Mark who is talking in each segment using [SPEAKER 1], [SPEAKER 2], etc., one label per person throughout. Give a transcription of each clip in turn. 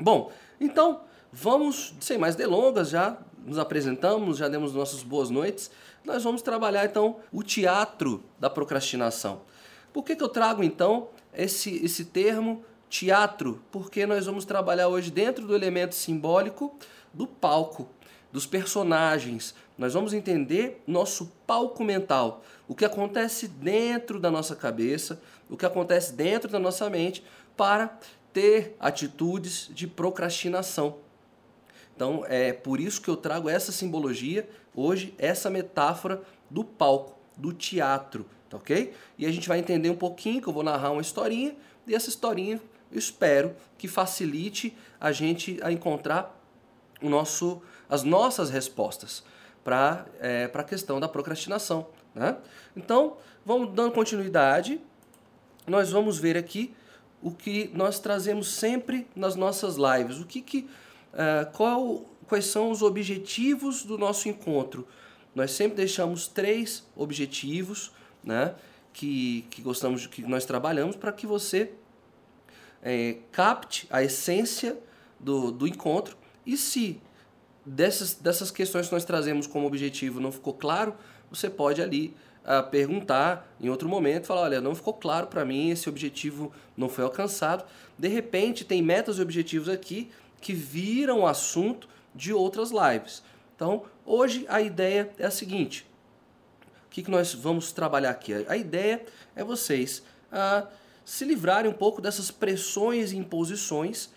[SPEAKER 1] Bom, então vamos, sem mais delongas, já nos apresentamos, já demos nossas boas noites. Nós vamos trabalhar então o teatro da procrastinação. Por que, que eu trago então esse, esse termo teatro? Porque nós vamos trabalhar hoje dentro do elemento simbólico do palco, dos personagens. Nós vamos entender nosso palco mental, o que acontece dentro da nossa cabeça, o que acontece dentro da nossa mente para ter atitudes de procrastinação. Então é por isso que eu trago essa simbologia hoje, essa metáfora do palco, do teatro, tá ok? E a gente vai entender um pouquinho, que eu vou narrar uma historinha, e essa historinha eu espero que facilite a gente a encontrar o nosso, as nossas respostas para é, a questão da procrastinação. Né? Então, vamos dando continuidade, nós vamos ver aqui o que nós trazemos sempre nas nossas lives. O que, que uh, qual, quais são os objetivos do nosso encontro? Nós sempre deixamos três objetivos, né, que, que gostamos, que nós trabalhamos para que você é, capte a essência do, do encontro e se dessas, dessas questões que nós trazemos como objetivo não ficou claro, você pode ali a perguntar em outro momento, falar, olha, não ficou claro para mim, esse objetivo não foi alcançado. De repente, tem metas e objetivos aqui que viram assunto de outras lives. Então, hoje a ideia é a seguinte: o que, que nós vamos trabalhar aqui? A ideia é vocês ah, se livrarem um pouco dessas pressões e imposições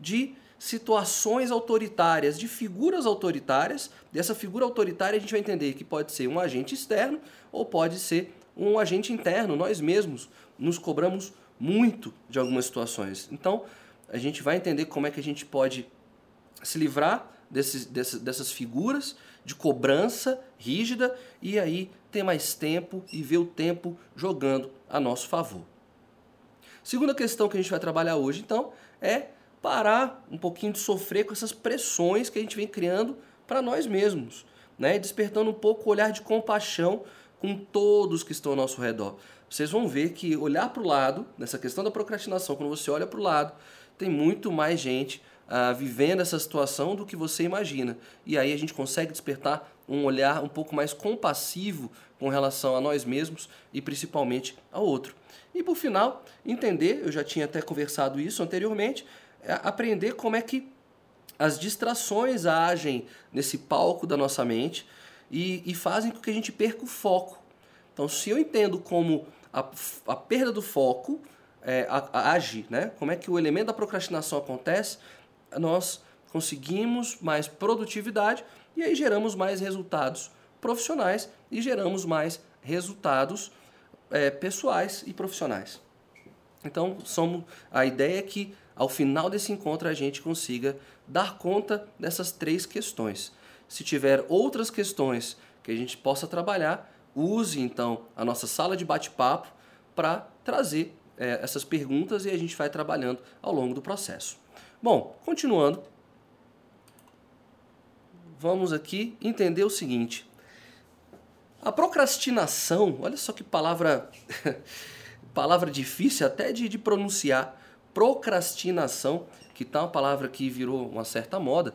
[SPEAKER 1] de situações autoritárias, de figuras autoritárias. Dessa figura autoritária a gente vai entender que pode ser um agente externo ou pode ser um agente interno. Nós mesmos nos cobramos muito de algumas situações. Então, a gente vai entender como é que a gente pode se livrar desses, dessas, dessas figuras de cobrança rígida e aí ter mais tempo e ver o tempo jogando a nosso favor. Segunda questão que a gente vai trabalhar hoje, então, é parar um pouquinho de sofrer com essas pressões que a gente vem criando para nós mesmos, né? despertando um pouco o olhar de compaixão com todos que estão ao nosso redor. Vocês vão ver que olhar para o lado, nessa questão da procrastinação, quando você olha para o lado, tem muito mais gente ah, vivendo essa situação do que você imagina. E aí a gente consegue despertar um olhar um pouco mais compassivo com relação a nós mesmos e principalmente ao outro. E por final, entender, eu já tinha até conversado isso anteriormente, aprender como é que as distrações agem nesse palco da nossa mente e, e fazem com que a gente perca o foco. Então, se eu entendo como a, a perda do foco é, a, a, age, né? como é que o elemento da procrastinação acontece, nós conseguimos mais produtividade e aí geramos mais resultados profissionais e geramos mais resultados é, pessoais e profissionais. Então, somos, a ideia é que ao final desse encontro a gente consiga dar conta dessas três questões. Se tiver outras questões que a gente possa trabalhar, use então a nossa sala de bate-papo para trazer é, essas perguntas e a gente vai trabalhando ao longo do processo. Bom, continuando, vamos aqui entender o seguinte. A procrastinação, olha só que palavra palavra difícil até de, de pronunciar procrastinação, que tá uma palavra que virou uma certa moda,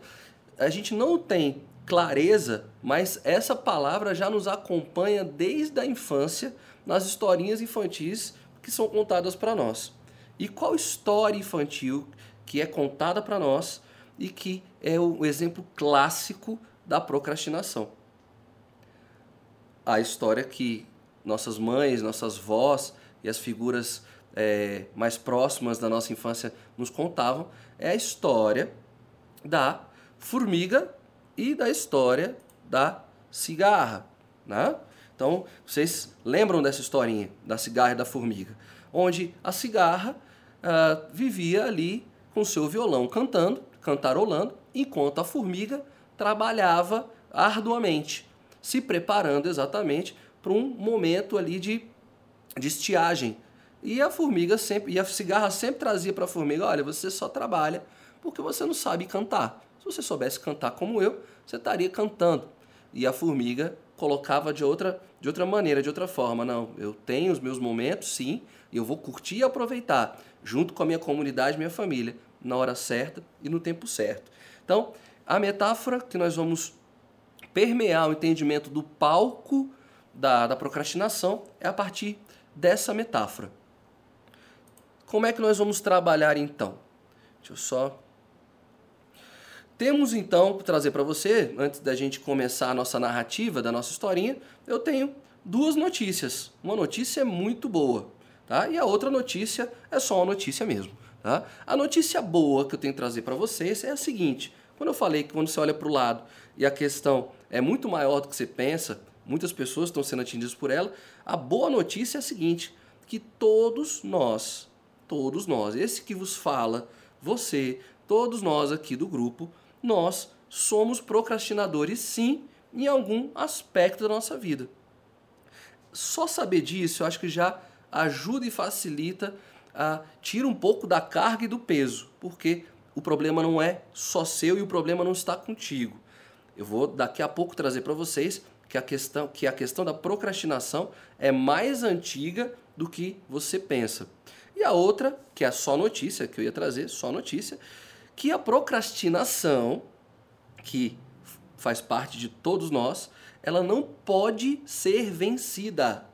[SPEAKER 1] a gente não tem clareza, mas essa palavra já nos acompanha desde a infância nas historinhas infantis que são contadas para nós. E qual história infantil que é contada para nós e que é o exemplo clássico da procrastinação? A história que nossas mães, nossas vós e as figuras é, mais próximas da nossa infância nos contavam é a história da formiga e da história da cigarra. Né? Então, vocês lembram dessa historinha da cigarra e da formiga? Onde a cigarra uh, vivia ali com seu violão cantando, cantarolando, enquanto a formiga trabalhava arduamente, se preparando exatamente para um momento ali de, de estiagem, e a formiga sempre, e a cigarra sempre trazia para a formiga: olha, você só trabalha porque você não sabe cantar. Se você soubesse cantar como eu, você estaria cantando. E a formiga colocava de outra, de outra maneira, de outra forma. Não, eu tenho os meus momentos, sim, e eu vou curtir e aproveitar, junto com a minha comunidade, minha família. na hora certa e no tempo certo. Então, a metáfora que nós vamos permear o entendimento do palco da, da procrastinação é a partir dessa metáfora. Como é que nós vamos trabalhar então? Deixa eu só. Temos então, trazer para você, antes da gente começar a nossa narrativa da nossa historinha, eu tenho duas notícias. Uma notícia muito boa, tá? E a outra notícia é só uma notícia mesmo, tá? A notícia boa que eu tenho que trazer para vocês é a seguinte: quando eu falei que quando você olha para o lado e a questão é muito maior do que você pensa, muitas pessoas estão sendo atingidas por ela, a boa notícia é a seguinte: que todos nós, todos nós, esse que vos fala, você, todos nós aqui do grupo, nós somos procrastinadores sim em algum aspecto da nossa vida. Só saber disso, eu acho que já ajuda e facilita a tira um pouco da carga e do peso, porque o problema não é só seu e o problema não está contigo. Eu vou daqui a pouco trazer para vocês que a questão que a questão da procrastinação é mais antiga do que você pensa. E a outra, que é só notícia, que eu ia trazer, só notícia, que a procrastinação, que faz parte de todos nós, ela não pode ser vencida.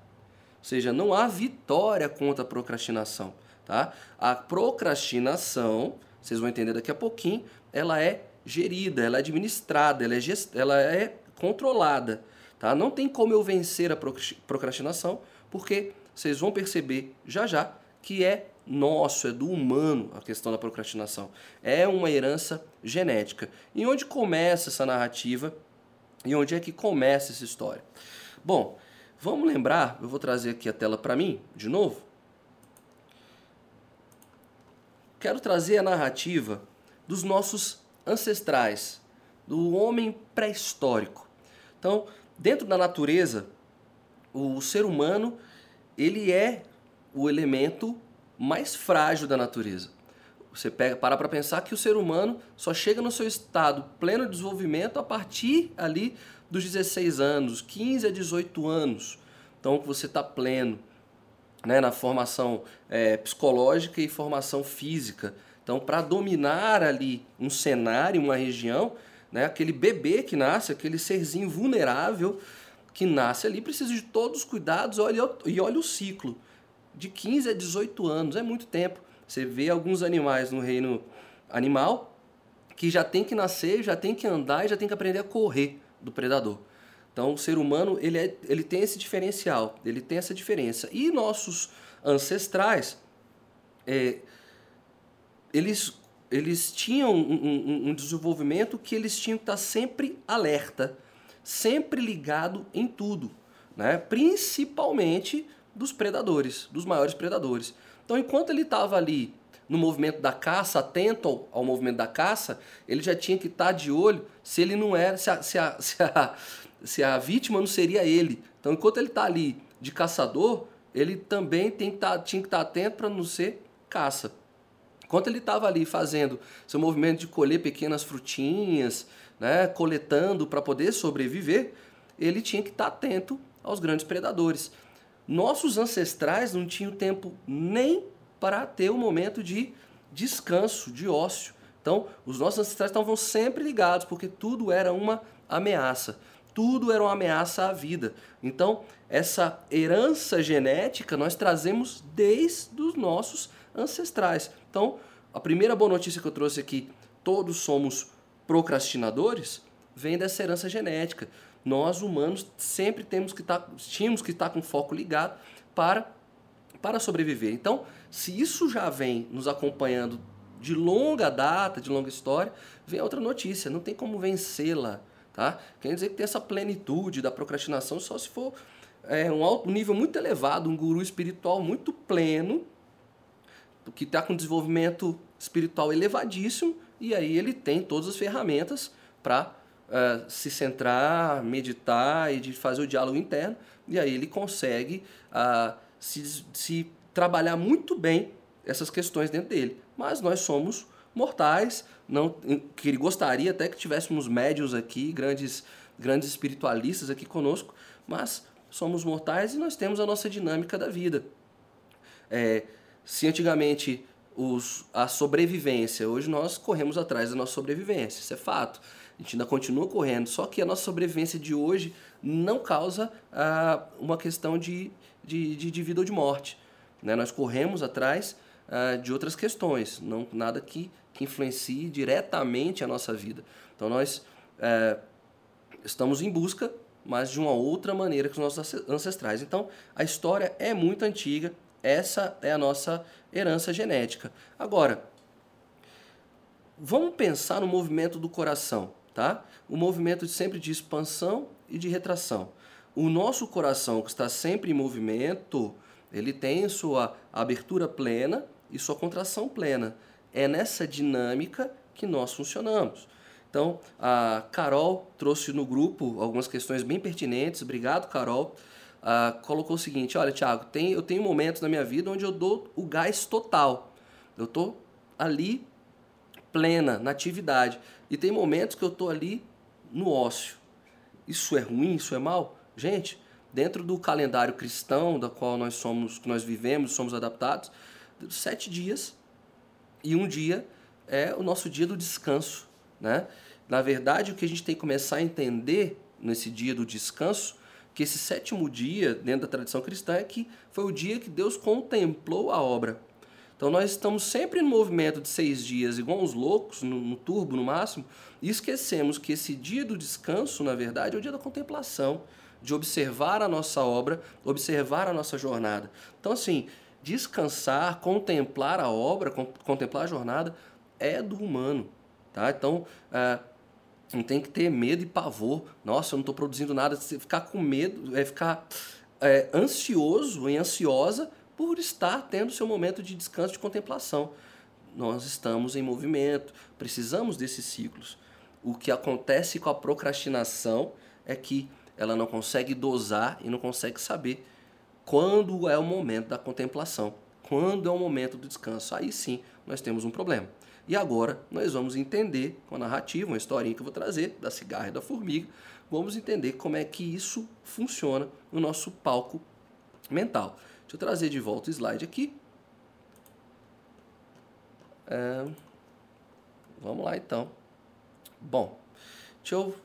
[SPEAKER 1] Ou seja, não há vitória contra a procrastinação. Tá? A procrastinação, vocês vão entender daqui a pouquinho, ela é gerida, ela é administrada, ela é, gest... ela é controlada. Tá? Não tem como eu vencer a procrastinação, porque vocês vão perceber já já que é nosso, é do humano a questão da procrastinação. É uma herança genética. E onde começa essa narrativa? E onde é que começa essa história? Bom, vamos lembrar, eu vou trazer aqui a tela para mim, de novo. Quero trazer a narrativa dos nossos ancestrais, do homem pré-histórico. Então, dentro da natureza, o ser humano, ele é o elemento mais frágil da natureza. Você pega, para para pensar que o ser humano só chega no seu estado pleno de desenvolvimento a partir ali dos 16 anos, 15 a 18 anos. Então você está pleno né, na formação é, psicológica e formação física. Então, para dominar ali um cenário, uma região, né, aquele bebê que nasce, aquele serzinho vulnerável que nasce ali, precisa de todos os cuidados olha, e olha o ciclo de 15 a 18 anos, é muito tempo. Você vê alguns animais no reino animal que já tem que nascer, já tem que andar e já tem que aprender a correr do predador. Então, o ser humano ele, é, ele tem esse diferencial, ele tem essa diferença. E nossos ancestrais, é, eles, eles tinham um, um, um desenvolvimento que eles tinham que estar sempre alerta, sempre ligado em tudo, né? principalmente dos predadores, dos maiores predadores. Então, enquanto ele estava ali no movimento da caça, atento ao, movimento da caça, ele já tinha que estar tá de olho se ele não era, se a, se a, se a, se a vítima não seria ele. Então, enquanto ele está ali de caçador, ele também tem que tá, tinha que estar tá atento para não ser caça. Enquanto ele estava ali fazendo seu movimento de colher pequenas frutinhas, né, coletando para poder sobreviver, ele tinha que estar atento aos grandes predadores. Nossos ancestrais não tinham tempo nem para ter um momento de descanso, de ócio. Então, os nossos ancestrais estavam sempre ligados, porque tudo era uma ameaça. Tudo era uma ameaça à vida. Então, essa herança genética nós trazemos desde os nossos ancestrais. Então, a primeira boa notícia que eu trouxe aqui, todos somos procrastinadores, vem dessa herança genética nós humanos sempre temos que estar, tá, tínhamos que estar com foco ligado para, para sobreviver. Então, se isso já vem nos acompanhando de longa data, de longa história, vem outra notícia, não tem como vencê-la. Tá? Quer dizer que tem essa plenitude da procrastinação só se for é, um alto nível muito elevado, um guru espiritual muito pleno, que está com desenvolvimento espiritual elevadíssimo, e aí ele tem todas as ferramentas para uh, se centrar, meditar e de fazer o diálogo interno, e aí ele consegue uh, se, se trabalhar muito bem essas questões dentro dele. Mas nós somos mortais, não que ele gostaria até que tivéssemos médios aqui, grandes grandes espiritualistas aqui conosco, mas somos mortais e nós temos a nossa dinâmica da vida. É, se antigamente os, a sobrevivência. Hoje nós corremos atrás da nossa sobrevivência, isso é fato. A gente ainda continua correndo, só que a nossa sobrevivência de hoje não causa ah, uma questão de, de, de, vida ou de morte. Né? Nós corremos atrás ah, de outras questões, não nada que, que influencie diretamente a nossa vida. Então nós eh, estamos em busca, mas de uma outra maneira que os nossos ancestrais. Então a história é muito antiga, essa é a nossa herança genética. Agora, vamos pensar no movimento do coração, tá? O movimento sempre de expansão e de retração. O nosso coração, que está sempre em movimento, ele tem sua abertura plena e sua contração plena. É nessa dinâmica que nós funcionamos. Então, a Carol trouxe no grupo algumas questões bem pertinentes. Obrigado, Carol. Uh, colocou o seguinte: olha, Thiago, tem, eu tenho momentos na minha vida onde eu dou o gás total. Eu estou ali plena, na atividade. E tem momentos que eu estou ali no ócio. Isso é ruim? Isso é mal? Gente, dentro do calendário cristão, da qual nós somos, que nós vivemos, somos adaptados, sete dias e um dia é o nosso dia do descanso, né? Na verdade, o que a gente tem que começar a entender nesse dia do descanso, que esse sétimo dia, dentro da tradição cristã, é que foi o dia que Deus contemplou a obra. Então nós estamos sempre no movimento de seis dias, igual uns loucos, no, no turbo no máximo, e esquecemos que esse dia do descanso, na verdade, é o dia da contemplação, de observar a nossa obra, observar a nossa jornada. Então, assim, descansar, contemplar a obra, contemplar a jornada, é do humano. Tá? Então, é, não tem que ter medo e pavor. Nossa, eu não estou produzindo nada. Ficar com medo, é ficar é, ansioso e ansiosa por estar tendo seu momento de descanso, de contemplação. Nós estamos em movimento, precisamos desses ciclos. O que acontece com a procrastinação é que ela não consegue dosar e não consegue saber quando é o momento da contemplação, quando é o momento do descanso. Aí sim nós temos um problema. E agora nós vamos entender com a narrativa, uma historinha que eu vou trazer da cigarra e da formiga, vamos entender como é que isso funciona no nosso palco mental. Deixa eu trazer de volta o slide aqui. É... Vamos lá então. Bom, deixa eu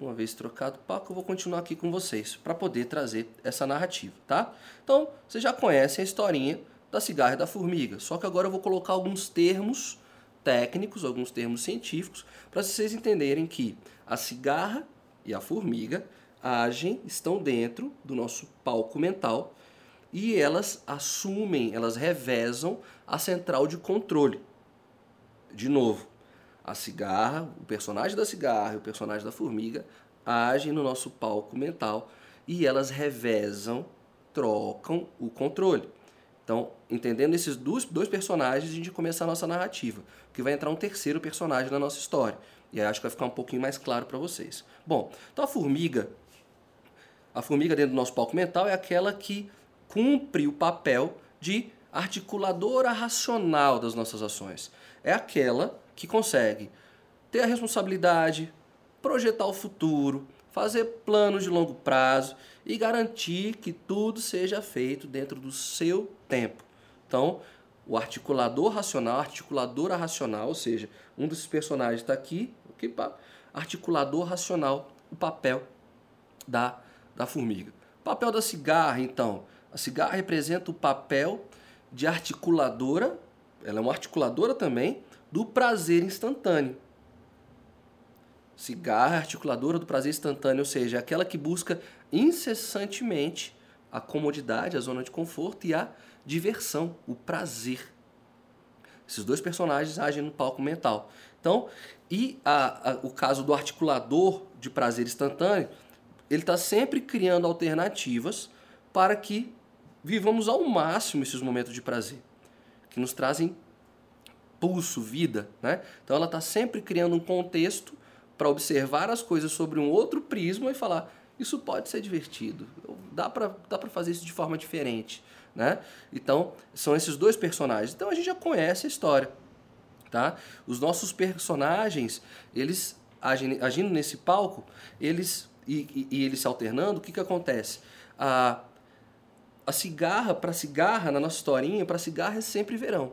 [SPEAKER 1] uma vez trocado o palco, eu vou continuar aqui com vocês para poder trazer essa narrativa, tá? Então, vocês já conhecem a historinha da cigarra e da formiga, só que agora eu vou colocar alguns termos técnicos, alguns termos científicos, para vocês entenderem que a cigarra e a formiga agem, estão dentro do nosso palco mental e elas assumem, elas revezam a central de controle. De novo, a cigarra, o personagem da cigarra e o personagem da formiga agem no nosso palco mental e elas revezam, trocam o controle. Então, entendendo esses dois, dois personagens, a gente começa a nossa narrativa, que vai entrar um terceiro personagem na nossa história. E aí acho que vai ficar um pouquinho mais claro para vocês. Bom, então a formiga a formiga dentro do nosso palco mental é aquela que cumpre o papel de articuladora racional das nossas ações. É aquela que consegue ter a responsabilidade, projetar o futuro, fazer planos de longo prazo e garantir que tudo seja feito dentro do seu tempo. Então, o articulador racional, articuladora racional, ou seja, um desses personagens está aqui, articulador racional, o papel da da formiga. O papel da cigarra, então. A cigarra representa o papel de articuladora, ela é uma articuladora também, do prazer instantâneo. Cigarra é articuladora do prazer instantâneo, ou seja, é aquela que busca incessantemente a comodidade, a zona de conforto e a diversão, o prazer. Esses dois personagens agem no palco mental. Então, e a, a, o caso do articulador de prazer instantâneo ele está sempre criando alternativas para que vivamos ao máximo esses momentos de prazer, que nos trazem pulso, vida. Né? Então ela está sempre criando um contexto para observar as coisas sobre um outro prisma e falar: isso pode ser divertido, dá para dá fazer isso de forma diferente. Né? Então, são esses dois personagens. Então a gente já conhece a história. Tá? Os nossos personagens, eles agindo nesse palco, eles e, e, ele se alternando, o que, que acontece? Ah, a cigarra, para cigarra, na nossa historinha, para cigarra é sempre verão.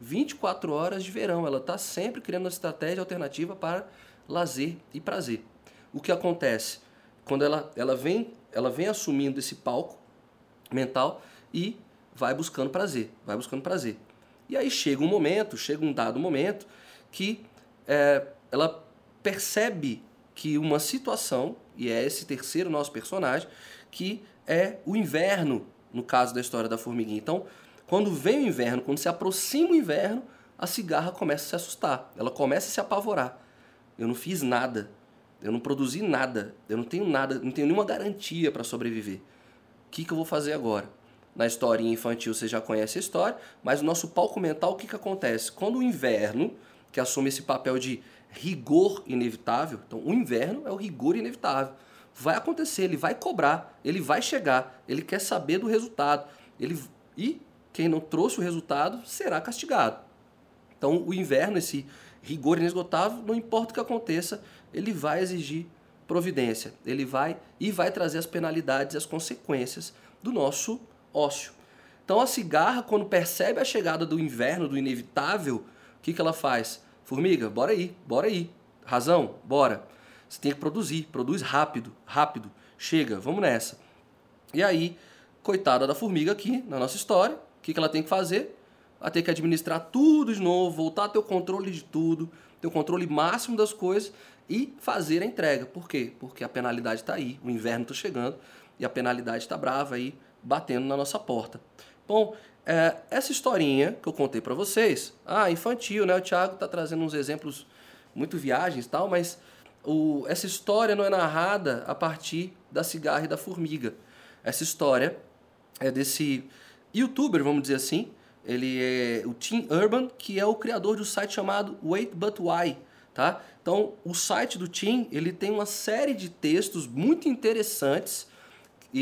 [SPEAKER 1] 24 horas de verão. Ela está sempre criando uma estratégia alternativa para lazer e prazer. O que acontece? Quando ela, ela, vem, ela vem assumindo esse palco mental e vai buscando prazer, vai buscando prazer. E aí chega um momento, chega um dado momento, que é, ela percebe que uma situação, e é esse terceiro nosso personagem, que é o inverno, no caso da história da formiguinha. Então, quando vem o inverno, quando se aproxima o inverno, a cigarra começa a se assustar, ela começa a se apavorar. Eu não fiz nada, eu não produzi nada, eu não tenho nada, não tenho nenhuma garantia para sobreviver. O que, que eu vou fazer agora? Na historinha infantil você já conhece a história, mas no nosso palco mental o que, que acontece? Quando o inverno, que assume esse papel de rigor inevitável, então o inverno é o rigor inevitável. Vai acontecer, ele vai cobrar, ele vai chegar, ele quer saber do resultado. Ele e quem não trouxe o resultado será castigado. Então o inverno, esse rigor inesgotável, não importa o que aconteça, ele vai exigir providência. Ele vai e vai trazer as penalidades e as consequências do nosso ócio. Então a cigarra, quando percebe a chegada do inverno, do inevitável, o que, que ela faz? Formiga, bora aí, bora aí. Razão, bora. Você tem que produzir, produz rápido, rápido. Chega, vamos nessa. E aí, coitada da formiga aqui, na nossa história, o que, que ela tem que fazer? Ela tem que administrar tudo de novo, voltar a ter o controle de tudo, ter o controle máximo das coisas e fazer a entrega. Por quê? Porque a penalidade está aí, o inverno está chegando e a penalidade está brava aí, batendo na nossa porta. Bom, é, essa historinha que eu contei para vocês, ah, infantil, né? O Thiago está trazendo uns exemplos muito viagens tal, mas o, essa história não é narrada a partir da cigarra e da formiga. Essa história é desse youtuber, vamos dizer assim, ele é o Tim Urban, que é o criador de um site chamado Wait But Why, tá? Então, o site do Tim, ele tem uma série de textos muito interessantes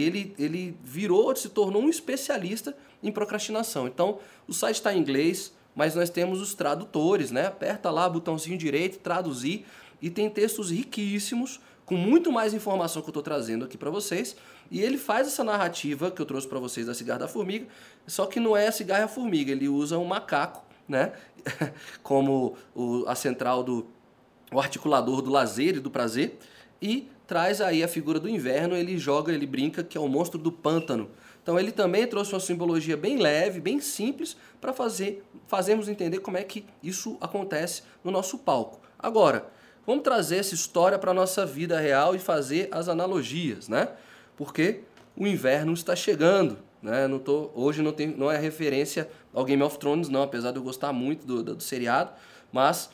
[SPEAKER 1] ele, ele virou, se tornou um especialista em procrastinação. Então, o site está em inglês, mas nós temos os tradutores, né? Aperta lá, botãozinho direito, traduzir, e tem textos riquíssimos, com muito mais informação que eu estou trazendo aqui para vocês. E ele faz essa narrativa que eu trouxe para vocês da cigarra da formiga, só que não é a cigarra formiga, ele usa um macaco, né? Como o, a central do o articulador do lazer e do prazer, e traz aí a figura do inverno, ele joga, ele brinca que é o monstro do pântano. Então ele também trouxe uma simbologia bem leve, bem simples, para fazer fazermos entender como é que isso acontece no nosso palco. Agora, vamos trazer essa história para a nossa vida real e fazer as analogias, né? Porque o inverno está chegando, né? Não tô, hoje não, tem, não é referência ao Game of Thrones, não, apesar de eu gostar muito do, do, do seriado, mas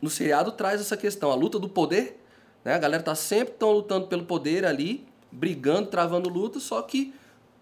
[SPEAKER 1] no seriado traz essa questão, a luta do poder né? A galera tá sempre tão lutando pelo poder ali, brigando, travando luta, só que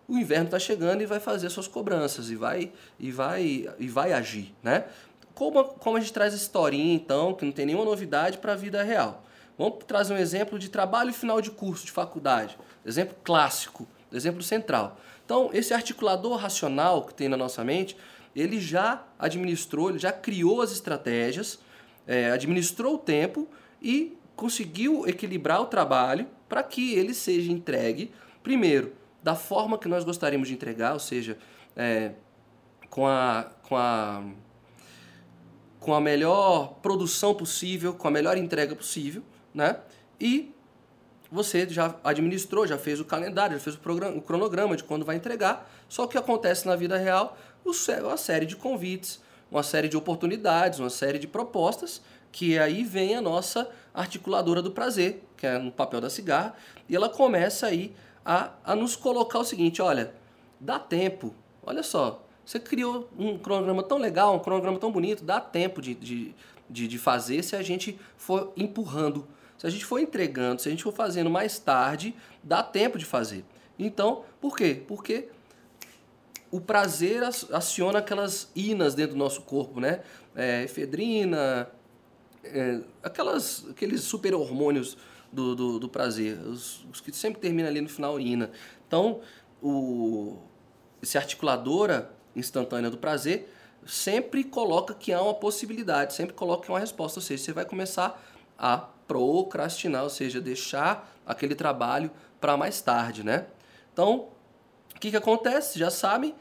[SPEAKER 1] o inverno está chegando e vai fazer suas cobranças e vai e vai e vai agir, né? Como, como a gente traz essa historinha então, que não tem nenhuma novidade para a vida real. Vamos trazer um exemplo de trabalho final de curso de faculdade, exemplo clássico, exemplo central. Então, esse articulador racional que tem na nossa mente, ele já administrou, ele já criou as estratégias, é, administrou o tempo e conseguiu equilibrar o trabalho para que ele seja entregue, primeiro, da forma que nós gostaríamos de entregar, ou seja, é, com, a, com, a, com a melhor produção possível, com a melhor entrega possível, né? E você já administrou, já fez o calendário, já fez o, programa, o cronograma de quando vai entregar, só que acontece na vida real uma série de convites, uma série de oportunidades, uma série de propostas que aí vem a nossa articuladora do prazer, que é no papel da cigarra, e ela começa aí a, a nos colocar o seguinte, olha, dá tempo, olha só, você criou um cronograma tão legal, um cronograma tão bonito, dá tempo de, de, de, de fazer se a gente for empurrando, se a gente for entregando, se a gente for fazendo mais tarde, dá tempo de fazer. Então, por quê? Porque o prazer aciona aquelas inas dentro do nosso corpo, né? É, efedrina, é, aquelas, aqueles super hormônios do, do, do prazer, os, os, que sempre terminam ali no final ina. Então, o, esse articuladora instantânea do prazer sempre coloca que há uma possibilidade, sempre coloca que há uma resposta, ou seja, você vai começar a procrastinar, ou seja, deixar aquele trabalho para mais tarde, né? Então, O que, que acontece? Já sabem,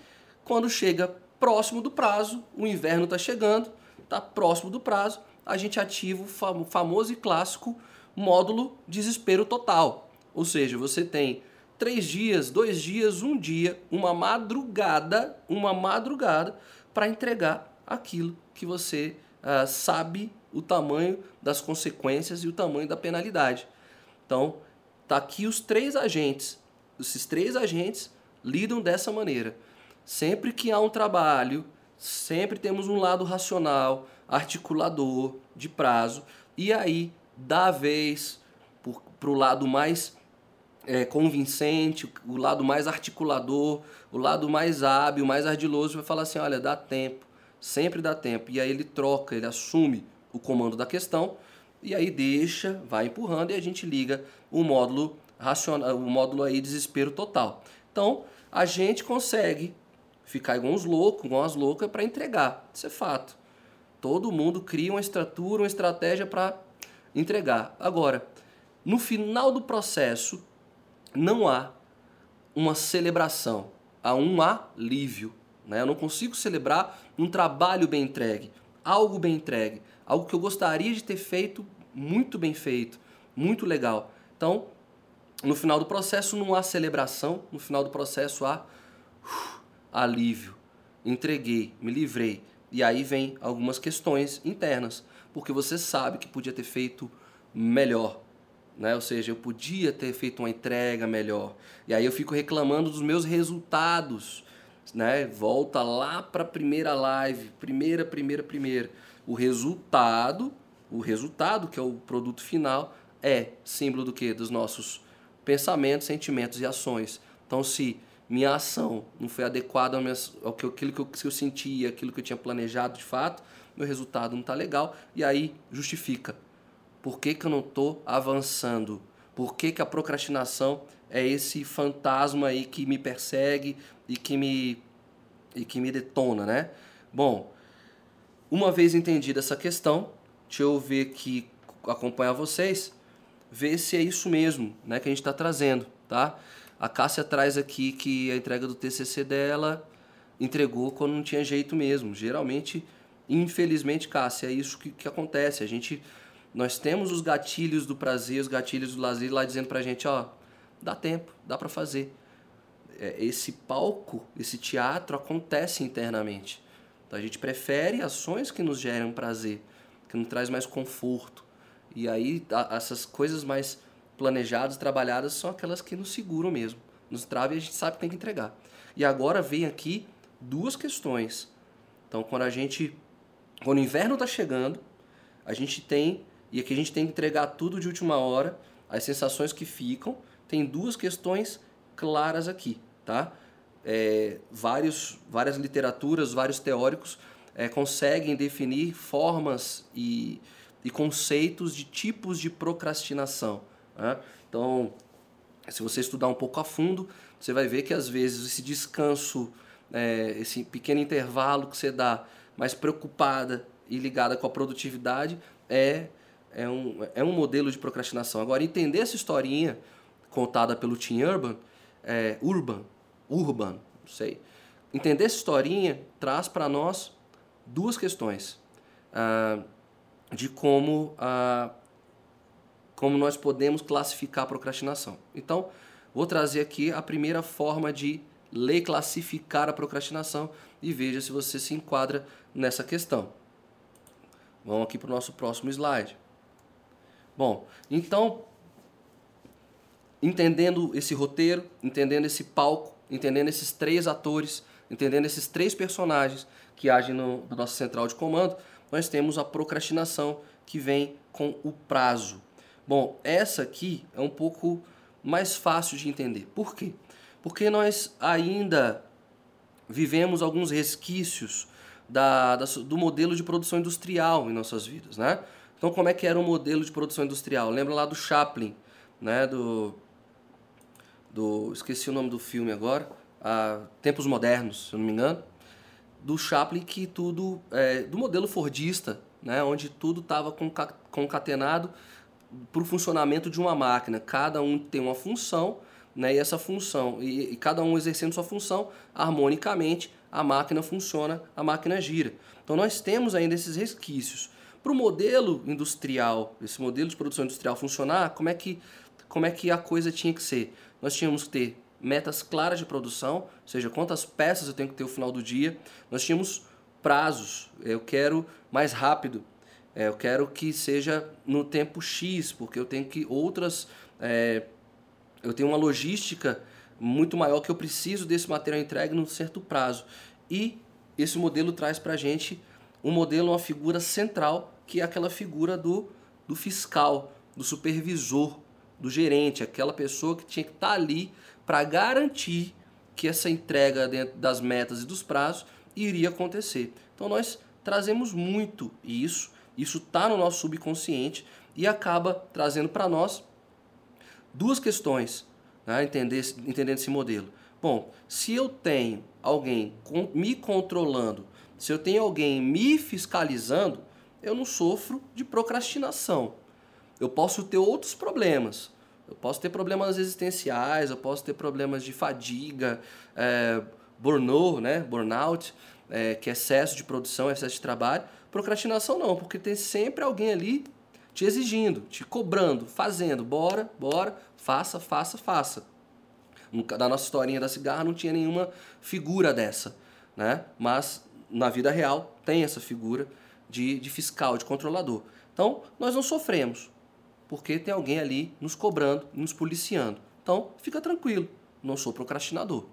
[SPEAKER 1] quando chega próximo do prazo, o inverno está chegando, está próximo do prazo, a gente ativa o famoso e clássico módulo desespero total. Ou seja, você tem três dias, dois dias, um dia, uma madrugada, uma madrugada para entregar aquilo que você uh, sabe o tamanho das consequências e o tamanho da penalidade. Então, tá aqui os três agentes. Esses três agentes lidam dessa maneira. Sempre que há um trabalho, sempre temos um lado racional, articulador, de prazo, e aí, da vez, para o lado mais é, convincente, o lado mais articulador, o lado mais hábil, mais ardiloso, vai falar assim: olha, dá tempo, sempre dá tempo. E aí ele troca, ele assume o comando da questão e aí deixa, vai empurrando e a gente liga o módulo racional, o módulo aí desespero total. Então a gente consegue ficar igual uns loucos, igual umas loucas para entregar. Isso é fato. Todo mundo cria uma estrutura, uma estratégia para entregar. Agora, no final do processo, não há uma celebração, há um alívio. Né? Eu não consigo celebrar um trabalho bem entregue, algo bem entregue, algo que eu gostaria de ter feito muito bem feito, muito legal. Então, no final do processo não há celebração, no final do processo há uh, alívio. Entreguei, me livrei. E aí vem algumas questões internas, porque você sabe que podia ter feito melhor, né? Ou seja, eu podia ter feito uma entrega melhor. E aí eu fico reclamando dos meus resultados, né? Volta lá para a primeira live, primeira, primeira, primeira. O resultado, o resultado que é o produto final é símbolo do que? Dos nossos pensamentos, sentimentos e ações. Então, se minha ação não foi adequada ao, minhas, ao que, aquilo que eu, que eu sentia, aquilo que eu tinha planejado de fato, meu resultado não está legal e aí justifica por que, que eu não estou avançando? Por que, que a procrastinação é esse fantasma aí que me persegue e que me, e que me detona, né? Bom, uma vez entendida essa questão, deixa eu ver aqui, acompanhar vocês, ver se é isso mesmo né, que a gente está trazendo, tá? A Cássia traz aqui que a entrega do TCC dela entregou quando não tinha jeito mesmo. Geralmente, infelizmente, Cássia, é isso que, que acontece. A gente nós temos os gatilhos do prazer, os gatilhos do lazer lá dizendo pra gente, ó, dá tempo, dá para fazer. É, esse palco, esse teatro acontece internamente. Então a gente prefere ações que nos geram prazer, que nos traz mais conforto. E aí a, essas coisas mais planejadas, trabalhadas, são aquelas que nos seguram mesmo. Nos trava e a gente sabe que tem que entregar. E agora vem aqui duas questões. Então quando a gente. Quando o inverno está chegando, a gente tem e aqui a gente tem que entregar tudo de última hora, as sensações que ficam. Tem duas questões claras aqui, tá? É, vários, várias literaturas, vários teóricos é, conseguem definir formas e, e conceitos de tipos de procrastinação. Né? Então, se você estudar um pouco a fundo, você vai ver que às vezes esse descanso, é, esse pequeno intervalo que você dá, mais preocupada e ligada com a produtividade, é é um, é um modelo de procrastinação. Agora, entender essa historinha contada pelo Tim Urban, é, Urban, Urban, não sei. Entender essa historinha traz para nós duas questões ah, de como, ah, como nós podemos classificar a procrastinação. Então, vou trazer aqui a primeira forma de ler classificar a procrastinação e veja se você se enquadra nessa questão. Vamos aqui para o nosso próximo slide. Bom, então, entendendo esse roteiro, entendendo esse palco, entendendo esses três atores, entendendo esses três personagens que agem no, na nossa central de comando, nós temos a procrastinação que vem com o prazo. Bom, essa aqui é um pouco mais fácil de entender. Por quê? Porque nós ainda vivemos alguns resquícios da, da, do modelo de produção industrial em nossas vidas, né? Então, como é que era o modelo de produção industrial? Lembra lá do Chaplin, né? Do, do esqueci o nome do filme agora, a Tempos Modernos, se eu não me engano, do Chaplin que tudo é, do modelo fordista, né? Onde tudo estava concatenado para o funcionamento de uma máquina. Cada um tem uma função, né, e essa função, e, e cada um exercendo sua função harmonicamente, a máquina funciona, a máquina gira. Então nós temos ainda esses resquícios. Para o modelo industrial, esse modelo de produção industrial funcionar, como é que, como é que a coisa tinha que ser? Nós tínhamos que ter metas claras de produção, ou seja, quantas peças eu tenho que ter no final do dia. Nós tínhamos prazos, eu quero mais rápido, é, eu quero que seja no tempo X, porque eu tenho que outras. É, eu tenho uma logística muito maior que eu preciso desse material entregue num certo prazo. E esse modelo traz para a gente um modelo, uma figura central, que é aquela figura do, do fiscal, do supervisor, do gerente, aquela pessoa que tinha que estar tá ali para garantir que essa entrega dentro das metas e dos prazos iria acontecer. Então nós trazemos muito isso, isso está no nosso subconsciente e acaba trazendo para nós duas questões, né, entender, entendendo esse modelo. Bom, se eu tenho alguém me controlando, se eu tenho alguém me fiscalizando, eu não sofro de procrastinação. Eu posso ter outros problemas, eu posso ter problemas existenciais, eu posso ter problemas de fadiga, é, burnout, né? burnout, é, que é excesso de produção, excesso de trabalho. Procrastinação não, porque tem sempre alguém ali te exigindo, te cobrando, fazendo, bora, bora, faça, faça, faça. Da nossa historinha da cigarra não tinha nenhuma figura dessa, né? Mas na vida real tem essa figura de, de fiscal, de controlador. Então, nós não sofremos porque tem alguém ali nos cobrando, nos policiando. Então, fica tranquilo, não sou procrastinador.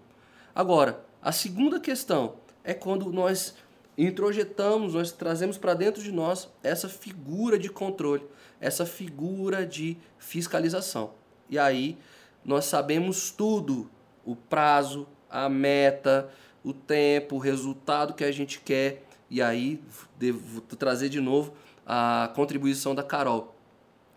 [SPEAKER 1] Agora, a segunda questão é quando nós introjetamos, nós trazemos para dentro de nós essa figura de controle, essa figura de fiscalização. E aí nós sabemos tudo, o prazo, a meta, o tempo, o resultado que a gente quer. E aí devo trazer de novo a contribuição da Carol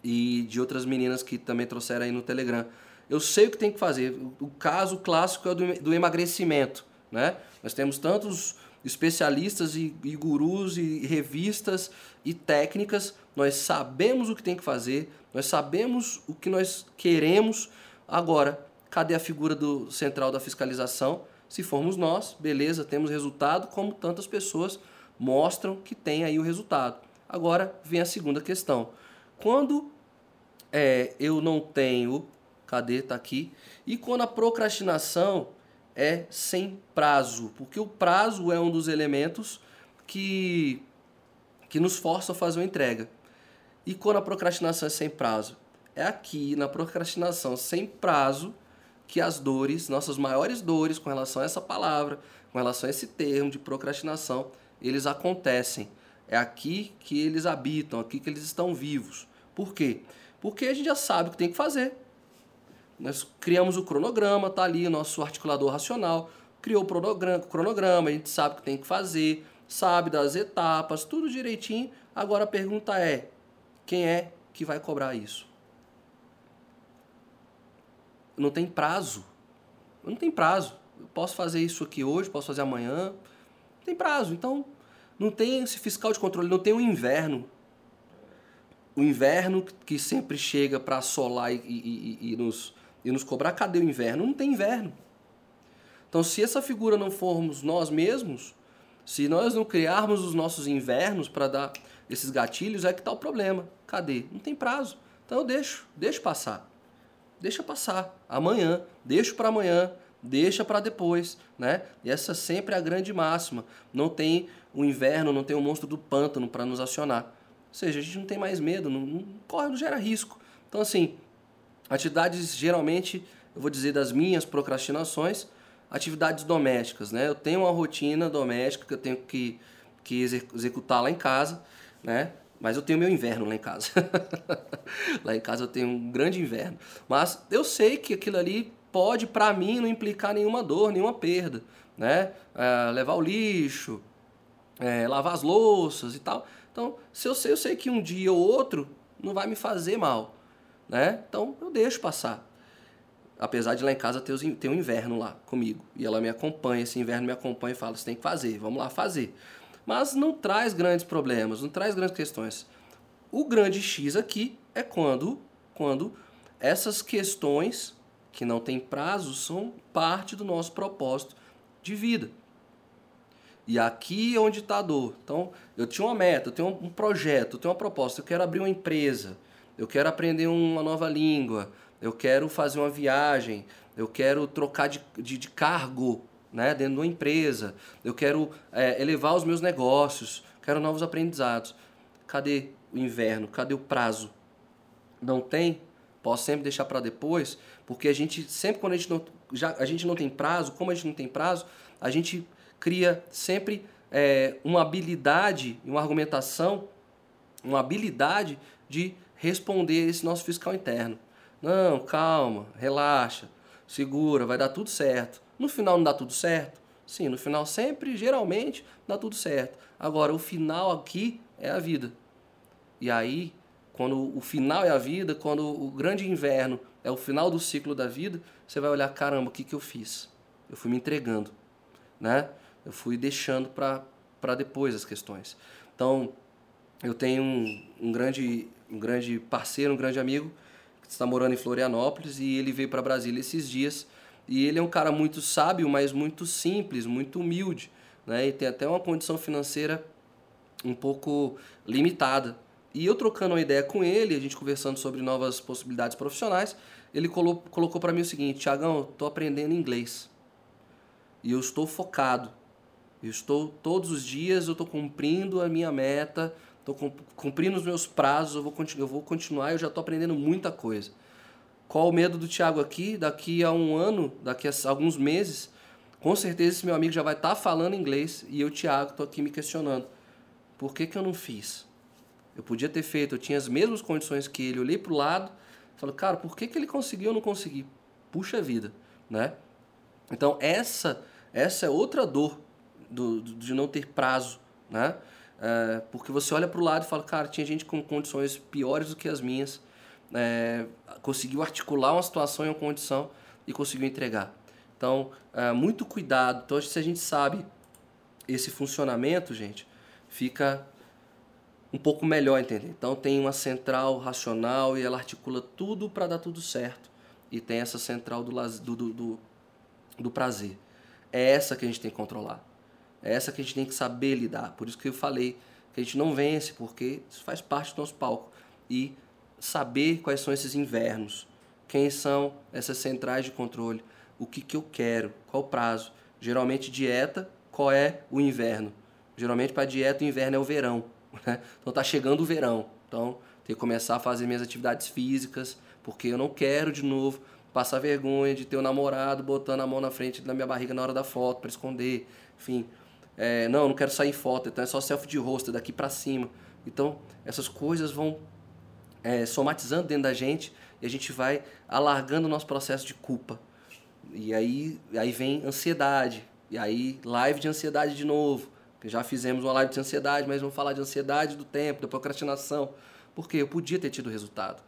[SPEAKER 1] e de outras meninas que também trouxeram aí no Telegram. Eu sei o que tem que fazer. O caso clássico é do, do emagrecimento. Né? Nós temos tantos especialistas e, e gurus e revistas e técnicas. Nós sabemos o que tem que fazer, nós sabemos o que nós queremos. Agora, cadê a figura do central da fiscalização? Se formos nós, beleza, temos resultado, como tantas pessoas mostram que tem aí o resultado. Agora vem a segunda questão. Quando é, eu não tenho, cadê? Tá aqui. E quando a procrastinação é sem prazo, porque o prazo é um dos elementos que, que nos força a fazer uma entrega. E quando a procrastinação é sem prazo? É aqui, na procrastinação sem prazo, que as dores, nossas maiores dores com relação a essa palavra, com relação a esse termo de procrastinação, eles acontecem. É aqui que eles habitam, aqui que eles estão vivos. Por quê? Porque a gente já sabe o que tem que fazer. Nós criamos o cronograma, tá ali nosso articulador racional, criou o cronograma, a gente sabe o que tem que fazer, sabe das etapas, tudo direitinho. Agora a pergunta é: quem é que vai cobrar isso? Não tem prazo. Não tem prazo. Eu posso fazer isso aqui hoje, posso fazer amanhã. Não tem prazo. Então, não tem esse fiscal de controle, não tem o inverno o inverno que sempre chega para assolar e, e, e, nos, e nos cobrar, cadê o inverno? Não tem inverno. Então, se essa figura não formos nós mesmos, se nós não criarmos os nossos invernos para dar esses gatilhos, é que está o problema. Cadê? Não tem prazo. Então eu deixo, deixo passar. Deixa passar. Amanhã, deixo para amanhã, deixa para depois, né? E essa sempre é a grande máxima. Não tem o inverno, não tem o monstro do pântano para nos acionar. Ou seja, a gente não tem mais medo, não, não corre, não gera risco. Então, assim, atividades geralmente, eu vou dizer das minhas procrastinações, atividades domésticas, né? Eu tenho uma rotina doméstica que eu tenho que, que executar lá em casa, né? Mas eu tenho meu inverno lá em casa. lá em casa eu tenho um grande inverno. Mas eu sei que aquilo ali pode, para mim, não implicar nenhuma dor, nenhuma perda, né? É, levar o lixo, é, lavar as louças e tal. Então, se eu sei, eu sei que um dia ou outro não vai me fazer mal, né? Então, eu deixo passar. Apesar de lá em casa ter, ter um inverno lá comigo. E ela me acompanha, esse inverno me acompanha e fala, você tem que fazer, vamos lá fazer. Mas não traz grandes problemas, não traz grandes questões. O grande X aqui é quando, quando essas questões que não têm prazo são parte do nosso propósito de vida. E aqui é onde está a dor. Então, eu tinha uma meta, eu tenho um projeto, eu tenho uma proposta, eu quero abrir uma empresa, eu quero aprender uma nova língua, eu quero fazer uma viagem, eu quero trocar de, de, de cargo né, dentro de uma empresa, eu quero é, elevar os meus negócios, quero novos aprendizados. Cadê o inverno? Cadê o prazo? Não tem? Posso sempre deixar para depois, porque a gente sempre quando a gente não já a gente não tem prazo, como a gente não tem prazo, a gente cria sempre é, uma habilidade, uma argumentação, uma habilidade de responder esse nosso fiscal interno. Não, calma, relaxa, segura, vai dar tudo certo. No final não dá tudo certo? Sim, no final sempre, geralmente, dá tudo certo. Agora, o final aqui é a vida. E aí, quando o final é a vida, quando o grande inverno é o final do ciclo da vida, você vai olhar, caramba, o que, que eu fiz? Eu fui me entregando, né? Eu fui deixando para depois as questões. Então, eu tenho um, um, grande, um grande parceiro, um grande amigo, que está morando em Florianópolis, e ele veio para Brasília esses dias, e ele é um cara muito sábio, mas muito simples, muito humilde, né? E tem até uma condição financeira um pouco limitada. E eu trocando uma ideia com ele, a gente conversando sobre novas possibilidades profissionais, ele colocou, colocou para mim o seguinte: Tiagão, estou aprendendo inglês. E eu estou focado. Eu estou todos os dias, eu estou cumprindo a minha meta, estou cumprindo os meus prazos, eu vou, eu vou continuar, eu já estou aprendendo muita coisa. Qual o medo do Tiago aqui? Daqui a um ano, daqui a alguns meses, com certeza esse meu amigo já vai estar tá falando inglês e eu, Tiago, estou aqui me questionando. Por que, que eu não fiz? Eu podia ter feito, eu tinha as mesmas condições que ele. Eu olhei para o lado, falei, cara, por que, que ele conseguiu e eu não consegui? Puxa vida, né? Então, essa, essa é outra dor do, de não ter prazo, né? É, porque você olha para o lado e fala, cara, tinha gente com condições piores do que as minhas, é, conseguiu articular uma situação e uma condição e conseguiu entregar. Então, é, muito cuidado. Então, se a gente sabe esse funcionamento, gente, fica um pouco melhor entender. Então, tem uma central racional e ela articula tudo para dar tudo certo. E tem essa central do, do, do, do prazer. É essa que a gente tem que controlar. É essa que a gente tem que saber lidar. Por isso que eu falei que a gente não vence, porque isso faz parte do nosso palco. E saber quais são esses invernos, quem são essas centrais de controle, o que, que eu quero, qual o prazo. Geralmente, dieta, qual é o inverno? Geralmente, para dieta, o inverno é o verão. Né? Então, tá chegando o verão. Então, tem que começar a fazer minhas atividades físicas, porque eu não quero de novo passar vergonha de ter o um namorado botando a mão na frente da minha barriga na hora da foto para esconder. Enfim, é, não, não quero sair foto, então é só selfie de rosto, daqui para cima. Então, essas coisas vão é, somatizando dentro da gente e a gente vai alargando o nosso processo de culpa. E aí, aí vem ansiedade, e aí live de ansiedade de novo. Já fizemos uma live de ansiedade, mas vamos falar de ansiedade do tempo, da procrastinação. Porque eu podia ter tido resultado.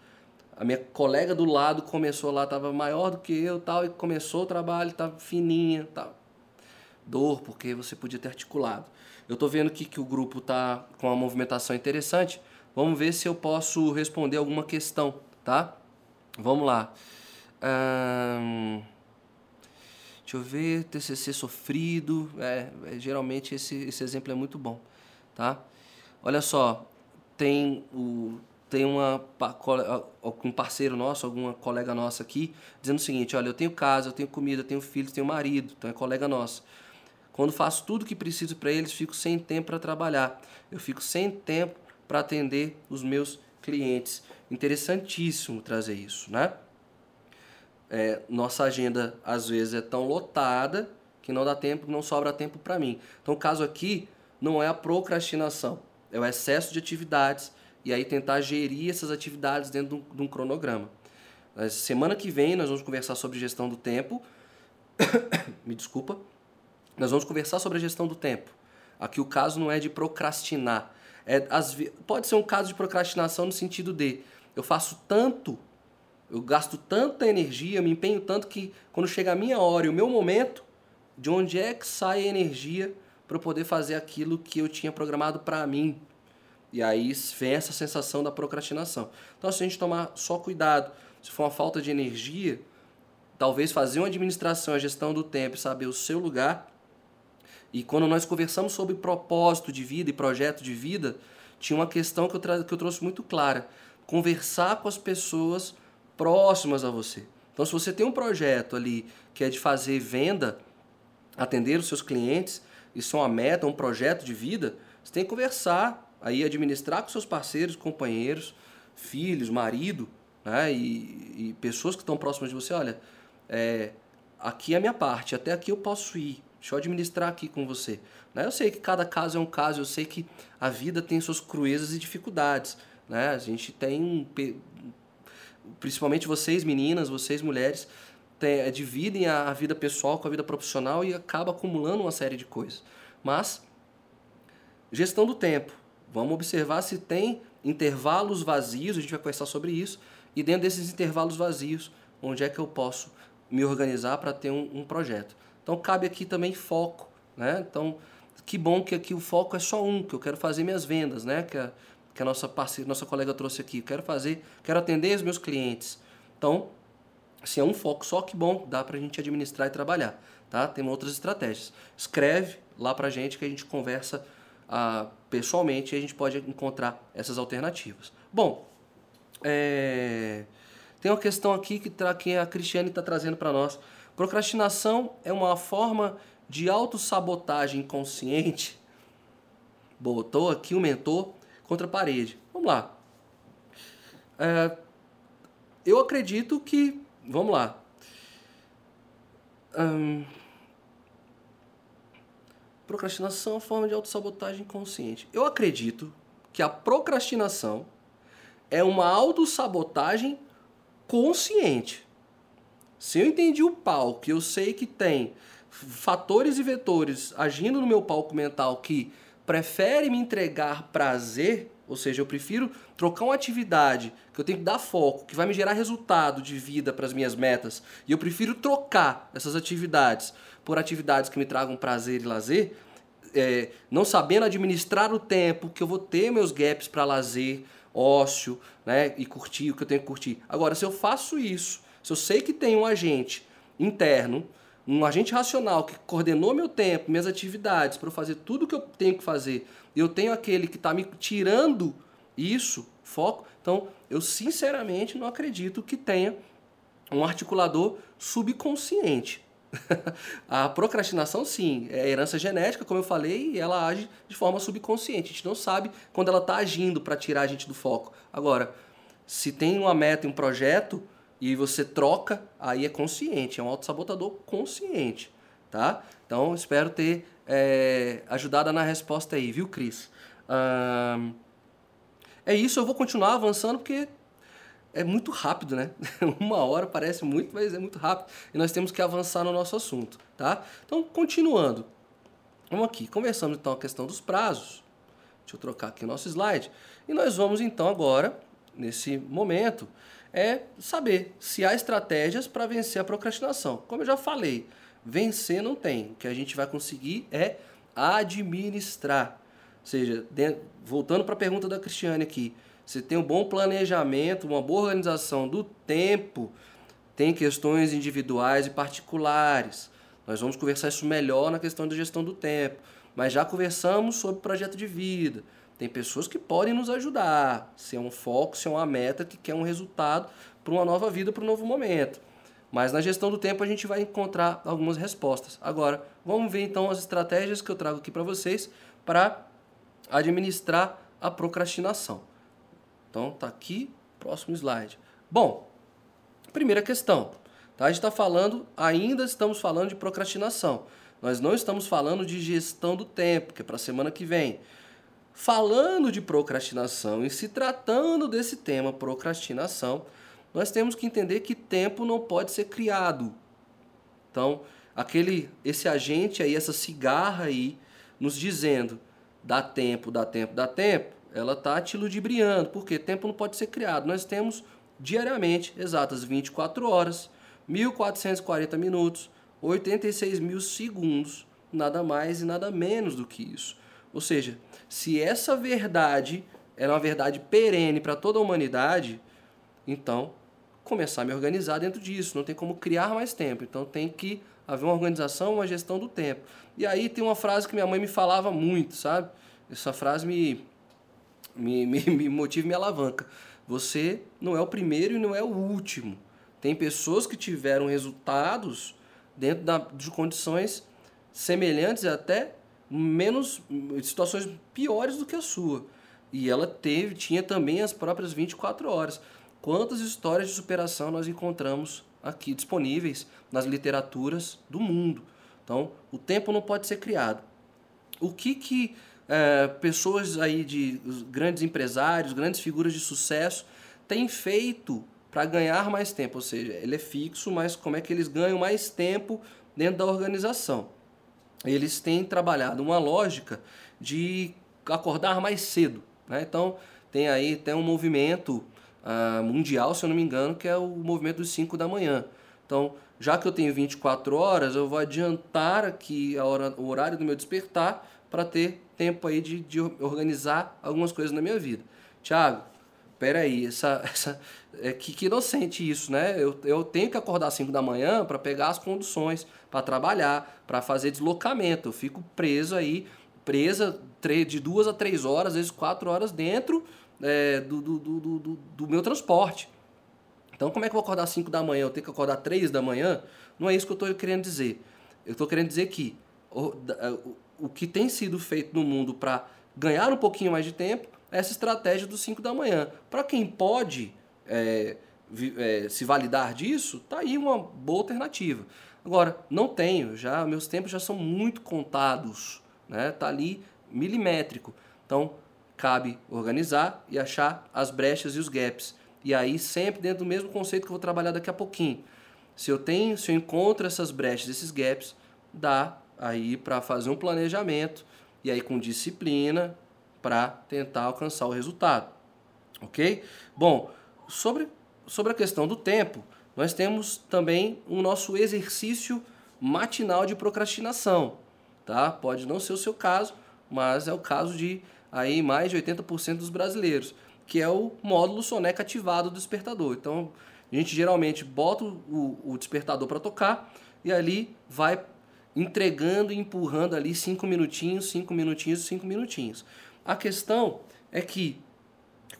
[SPEAKER 1] A minha colega do lado começou lá, estava maior do que eu tal, e começou o trabalho, estava fininha, tal. Dor, porque você podia ter articulado. Eu estou vendo aqui que o grupo está com uma movimentação interessante. Vamos ver se eu posso responder alguma questão, tá? Vamos lá. Hum, deixa eu ver, TCC sofrido. É, é, geralmente esse, esse exemplo é muito bom, tá? Olha só, tem o tem uma um parceiro nosso, alguma colega nossa aqui, dizendo o seguinte: olha, eu tenho casa, eu tenho comida, eu tenho filhos, tenho marido, então é colega nosso. Quando faço tudo que preciso para eles, fico sem tempo para trabalhar. Eu fico sem tempo para atender os meus clientes. Interessantíssimo trazer isso, né? É, nossa agenda às vezes é tão lotada que não dá tempo, não sobra tempo para mim. Então o caso aqui não é a procrastinação, é o excesso de atividades e aí tentar gerir essas atividades dentro de um, cronograma. Semana que vem nós vamos conversar sobre gestão do tempo. Me desculpa. Nós vamos conversar sobre a gestão do tempo. Aqui o caso não é de procrastinar, é, pode ser um caso de procrastinação no sentido de eu faço tanto, eu gasto tanta energia, me empenho tanto que quando chega a minha hora e o meu momento, de onde é que sai a energia para eu poder fazer aquilo que eu tinha programado para mim? E aí vem essa sensação da procrastinação. Então, se a gente tomar só cuidado, se for uma falta de energia, talvez fazer uma administração, a gestão do tempo, saber o seu lugar. E quando nós conversamos sobre propósito de vida e projeto de vida, tinha uma questão que eu, que eu trouxe muito clara: conversar com as pessoas próximas a você. Então, se você tem um projeto ali que é de fazer venda, atender os seus clientes, isso é uma meta, um projeto de vida, você tem que conversar, aí administrar com seus parceiros, companheiros, filhos, marido, né, e, e pessoas que estão próximas de você. Olha, é, aqui é a minha parte, até aqui eu posso ir. Deixa eu administrar aqui com você. Né? Eu sei que cada caso é um caso, eu sei que a vida tem suas cruezas e dificuldades. Né? A gente tem, principalmente vocês meninas, vocês mulheres, tem, é, dividem a, a vida pessoal com a vida profissional e acaba acumulando uma série de coisas. Mas, gestão do tempo. Vamos observar se tem intervalos vazios, a gente vai conversar sobre isso, e dentro desses intervalos vazios, onde é que eu posso me organizar para ter um, um projeto. Então cabe aqui também foco, né? Então, que bom que aqui o foco é só um, que eu quero fazer minhas vendas, né? Que a, que a nossa parceira, nossa colega trouxe aqui. Eu quero fazer, quero atender os meus clientes. Então, se é um foco só, que bom, dá para a gente administrar e trabalhar, tá? Tem outras estratégias. Escreve lá para a gente que a gente conversa ah, pessoalmente e a gente pode encontrar essas alternativas. Bom, é... tem uma questão aqui que, tra... que a Cristiane está trazendo para nós Procrastinação é uma forma de autossabotagem consciente. Botou aqui o mentor contra a parede. Vamos lá. É, eu acredito que. Vamos lá. Hum, procrastinação é uma forma de autossabotagem consciente. Eu acredito que a procrastinação é uma autossabotagem consciente. Se eu entendi o palco, eu sei que tem fatores e vetores agindo no meu palco mental que prefere me entregar prazer, ou seja, eu prefiro trocar uma atividade que eu tenho que dar foco, que vai me gerar resultado de vida para as minhas metas, e eu prefiro trocar essas atividades por atividades que me tragam prazer e lazer, é, não sabendo administrar o tempo que eu vou ter meus gaps para lazer, ócio, né, e curtir o que eu tenho que curtir. Agora, se eu faço isso se eu sei que tem um agente interno, um agente racional que coordenou meu tempo, minhas atividades, para eu fazer tudo o que eu tenho que fazer, e eu tenho aquele que está me tirando isso, foco, então eu sinceramente não acredito que tenha um articulador subconsciente. a procrastinação, sim, é herança genética, como eu falei, e ela age de forma subconsciente. A gente não sabe quando ela está agindo para tirar a gente do foco. Agora, se tem uma meta e um projeto, e você troca, aí é consciente, é um autossabotador consciente, tá? Então, espero ter é, ajudado na resposta aí, viu, Cris? é isso, eu vou continuar avançando porque é muito rápido, né? Uma hora parece muito, mas é muito rápido. E nós temos que avançar no nosso assunto, tá? Então, continuando. Vamos aqui, conversamos então a questão dos prazos. Deixa eu trocar aqui o nosso slide. E nós vamos então agora, nesse momento, é saber se há estratégias para vencer a procrastinação. Como eu já falei, vencer não tem. O que a gente vai conseguir é administrar. Ou seja, voltando para a pergunta da Cristiane aqui, você tem um bom planejamento, uma boa organização do tempo, tem questões individuais e particulares. Nós vamos conversar isso melhor na questão da gestão do tempo. Mas já conversamos sobre projeto de vida, tem pessoas que podem nos ajudar, se é um foco, se é uma meta que quer um resultado para uma nova vida, para um novo momento. Mas na gestão do tempo a gente vai encontrar algumas respostas. Agora, vamos ver então as estratégias que eu trago aqui para vocês para administrar a procrastinação. Então, tá aqui, próximo slide. Bom, primeira questão. Tá? A gente está falando, ainda estamos falando de procrastinação. Nós não estamos falando de gestão do tempo, que é para a semana que vem. Falando de procrastinação e se tratando desse tema procrastinação, nós temos que entender que tempo não pode ser criado. Então, aquele esse agente aí, essa cigarra aí, nos dizendo dá tempo, dá tempo, dá tempo, ela está te ludibriando, porque tempo não pode ser criado. Nós temos diariamente exatas 24 horas, 1440 minutos, 86 mil segundos, nada mais e nada menos do que isso. Ou seja, se essa verdade é uma verdade perene para toda a humanidade, então começar a me organizar dentro disso, não tem como criar mais tempo. Então tem que haver uma organização, uma gestão do tempo. E aí tem uma frase que minha mãe me falava muito, sabe? Essa frase me, me, me, me motiva e me alavanca. Você não é o primeiro e não é o último. Tem pessoas que tiveram resultados dentro da, de condições semelhantes e até menos situações piores do que a sua. E ela teve, tinha também as próprias 24 horas. Quantas histórias de superação nós encontramos aqui disponíveis nas literaturas do mundo? Então, o tempo não pode ser criado. O que que é, pessoas aí de grandes empresários, grandes figuras de sucesso têm feito para ganhar mais tempo? Ou seja, ele é fixo, mas como é que eles ganham mais tempo dentro da organização? Eles têm trabalhado uma lógica de acordar mais cedo. Né? Então, tem aí tem um movimento uh, mundial, se eu não me engano, que é o movimento dos 5 da manhã. Então, já que eu tenho 24 horas, eu vou adiantar aqui a hora, o horário do meu despertar para ter tempo aí de, de organizar algumas coisas na minha vida. Tiago, peraí, essa, essa, é, que, que inocente isso, né? Eu, eu tenho que acordar às 5 da manhã para pegar as conduções, para trabalhar, para fazer deslocamento. Eu fico preso aí presa de duas a três horas, às vezes quatro horas dentro é, do, do, do, do, do meu transporte. Então, como é que eu vou acordar às 5 da manhã? Eu tenho que acordar às 3 da manhã? Não é isso que eu estou querendo dizer. Eu estou querendo dizer que o, o que tem sido feito no mundo para ganhar um pouquinho mais de tempo essa estratégia dos 5 da manhã. Para quem pode é, é, se validar disso, tá aí uma boa alternativa. Agora, não tenho, já meus tempos já são muito contados né? Tá ali milimétrico. Então, cabe organizar e achar as brechas e os gaps. E aí sempre dentro do mesmo conceito que eu vou trabalhar daqui a pouquinho. Se eu tenho, se eu encontro essas brechas, esses gaps, dá aí para fazer um planejamento e aí com disciplina para tentar alcançar o resultado. OK? Bom, sobre sobre a questão do tempo, nós temos também o nosso exercício matinal de procrastinação tá? Pode não ser o seu caso, mas é o caso de aí mais de 80% dos brasileiros, que é o módulo soneca ativado do despertador. Então, a gente geralmente bota o, o despertador para tocar e ali vai entregando e empurrando ali cinco minutinhos, cinco minutinhos, cinco minutinhos. A questão é que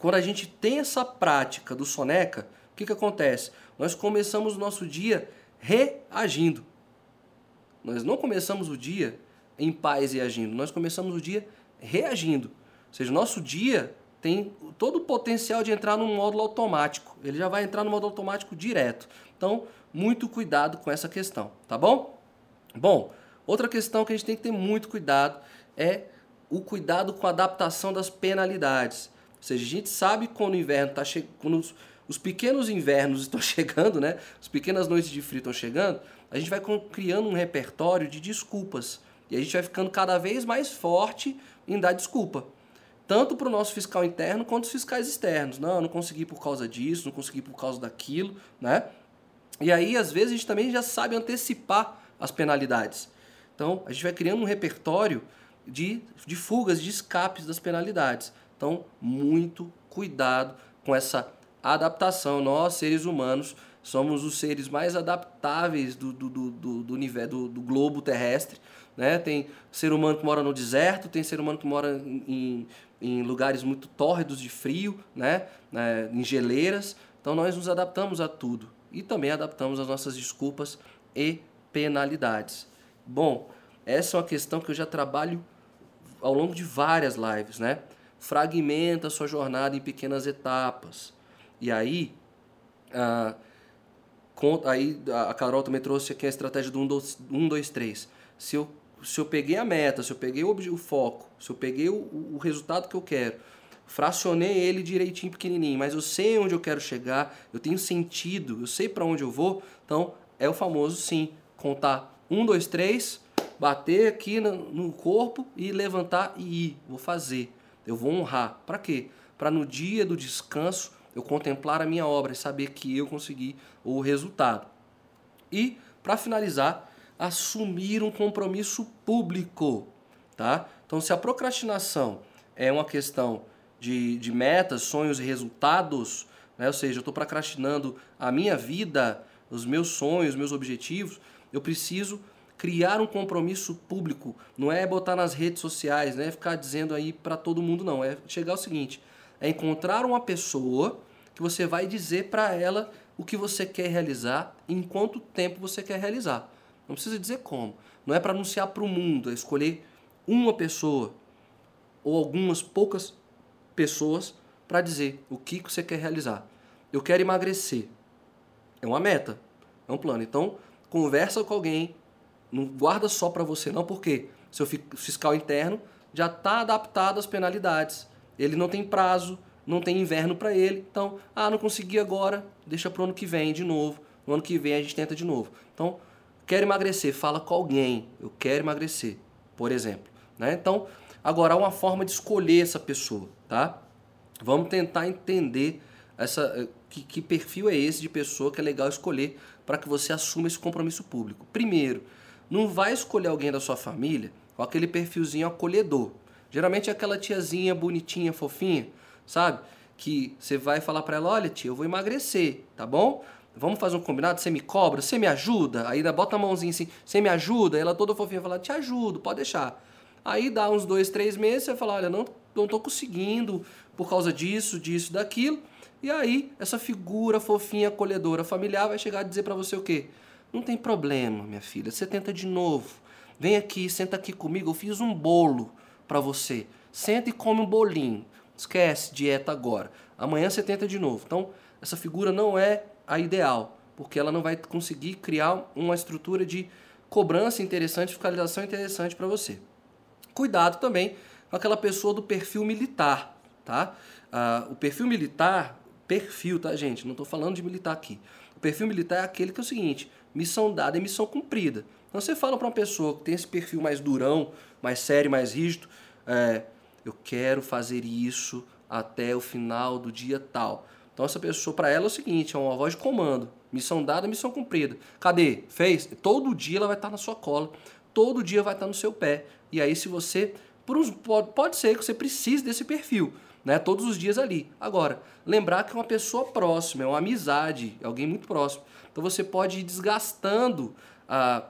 [SPEAKER 1] quando a gente tem essa prática do soneca, o que, que acontece? Nós começamos o nosso dia reagindo. Nós não começamos o dia em paz e agindo. Nós começamos o dia reagindo. Ou seja, nosso dia tem todo o potencial de entrar num módulo automático. Ele já vai entrar no módulo automático direto. Então, muito cuidado com essa questão, tá bom? Bom, outra questão que a gente tem que ter muito cuidado é o cuidado com a adaptação das penalidades. Ou seja, a gente sabe quando o inverno está chegando, os, os, pequenos invernos estão chegando, né? As pequenas noites de frio estão chegando, a gente vai criando um repertório de desculpas. E a gente vai ficando cada vez mais forte em dar desculpa. Tanto para o nosso fiscal interno quanto os fiscais externos. Não, não consegui por causa disso, não consegui por causa daquilo, né? E aí, às vezes, a gente também já sabe antecipar as penalidades. Então, a gente vai criando um repertório de, de fugas, de escapes das penalidades. Então, muito cuidado com essa adaptação. Nós, seres humanos, somos os seres mais adaptáveis do, do, do, do, do, do, do globo terrestre. Né? Tem ser humano que mora no deserto, tem ser humano que mora em, em lugares muito tórridos de frio, né? né? em geleiras. Então nós nos adaptamos a tudo e também adaptamos as nossas desculpas e penalidades. Bom, essa é uma questão que eu já trabalho ao longo de várias lives, né? Fragmenta a sua jornada em pequenas etapas. E aí, ah, aí a Carol também trouxe aqui a estratégia do 1, 2, 3. Se eu se eu peguei a meta, se eu peguei o, o foco, se eu peguei o, o resultado que eu quero, fracionei ele direitinho, pequenininho, mas eu sei onde eu quero chegar, eu tenho sentido, eu sei para onde eu vou, então é o famoso sim, contar um, dois, três, bater aqui no, no corpo e levantar e ir, vou fazer, eu vou honrar. Para quê? Para no dia do descanso eu contemplar a minha obra e saber que eu consegui o resultado. E para finalizar, assumir um compromisso público, tá? Então, se a procrastinação é uma questão de, de metas, sonhos e resultados, né? ou seja, eu estou procrastinando a minha vida, os meus sonhos, os meus objetivos, eu preciso criar um compromisso público. Não é botar nas redes sociais, não é ficar dizendo aí para todo mundo, não. É chegar ao seguinte: é encontrar uma pessoa que você vai dizer para ela o que você quer realizar, em quanto tempo você quer realizar. Não precisa dizer como. Não é para anunciar para o mundo, é escolher uma pessoa ou algumas poucas pessoas para dizer o que você quer realizar. Eu quero emagrecer. É uma meta, é um plano. Então, conversa com alguém, não guarda só para você não, porque seu fiscal interno já está adaptado às penalidades. Ele não tem prazo, não tem inverno para ele. Então, ah, não consegui agora, deixa para o ano que vem de novo. No ano que vem a gente tenta de novo. Então, quero emagrecer, fala com alguém. Eu quero emagrecer, por exemplo. Né? Então, agora há uma forma de escolher essa pessoa, tá? Vamos tentar entender essa, eh, que, que perfil é esse de pessoa que é legal escolher para que você assuma esse compromisso público. Primeiro, não vai escolher alguém da sua família com aquele perfilzinho acolhedor. Geralmente é aquela tiazinha bonitinha, fofinha, sabe? Que você vai falar para ela, olha tia, eu vou emagrecer, tá bom? Vamos fazer um combinado, você me cobra, você me ajuda? Aí bota a mãozinha assim, você me ajuda? Ela toda fofinha fala, te ajudo, pode deixar. Aí dá uns dois, três meses, você fala, olha, não, não tô conseguindo por causa disso, disso, daquilo. E aí, essa figura fofinha, acolhedora, familiar vai chegar a dizer para você o quê? Não tem problema, minha filha. Você tenta de novo. Vem aqui, senta aqui comigo. Eu fiz um bolo para você. Senta e come um bolinho. Esquece dieta agora. Amanhã você tenta de novo. Então, essa figura não é a ideal, porque ela não vai conseguir criar uma estrutura de cobrança interessante, fiscalização interessante para você. Cuidado também com aquela pessoa do perfil militar, tá? Ah, o perfil militar, perfil, tá, gente? Não estou falando de militar aqui. O perfil militar é aquele que é o seguinte: missão dada é missão cumprida. Então você fala para uma pessoa que tem esse perfil mais durão, mais sério, mais rígido, é, eu quero fazer isso até o final do dia tal. Então essa pessoa, para ela é o seguinte, é uma voz de comando. Missão dada, missão cumprida. Cadê? Fez? Todo dia ela vai estar na sua cola. Todo dia vai estar no seu pé. E aí se você... Pode ser que você precise desse perfil né? Todos os dias ali. Agora, lembrar que é uma pessoa próxima, é uma amizade, é alguém muito próximo. Então você pode ir desgastando a,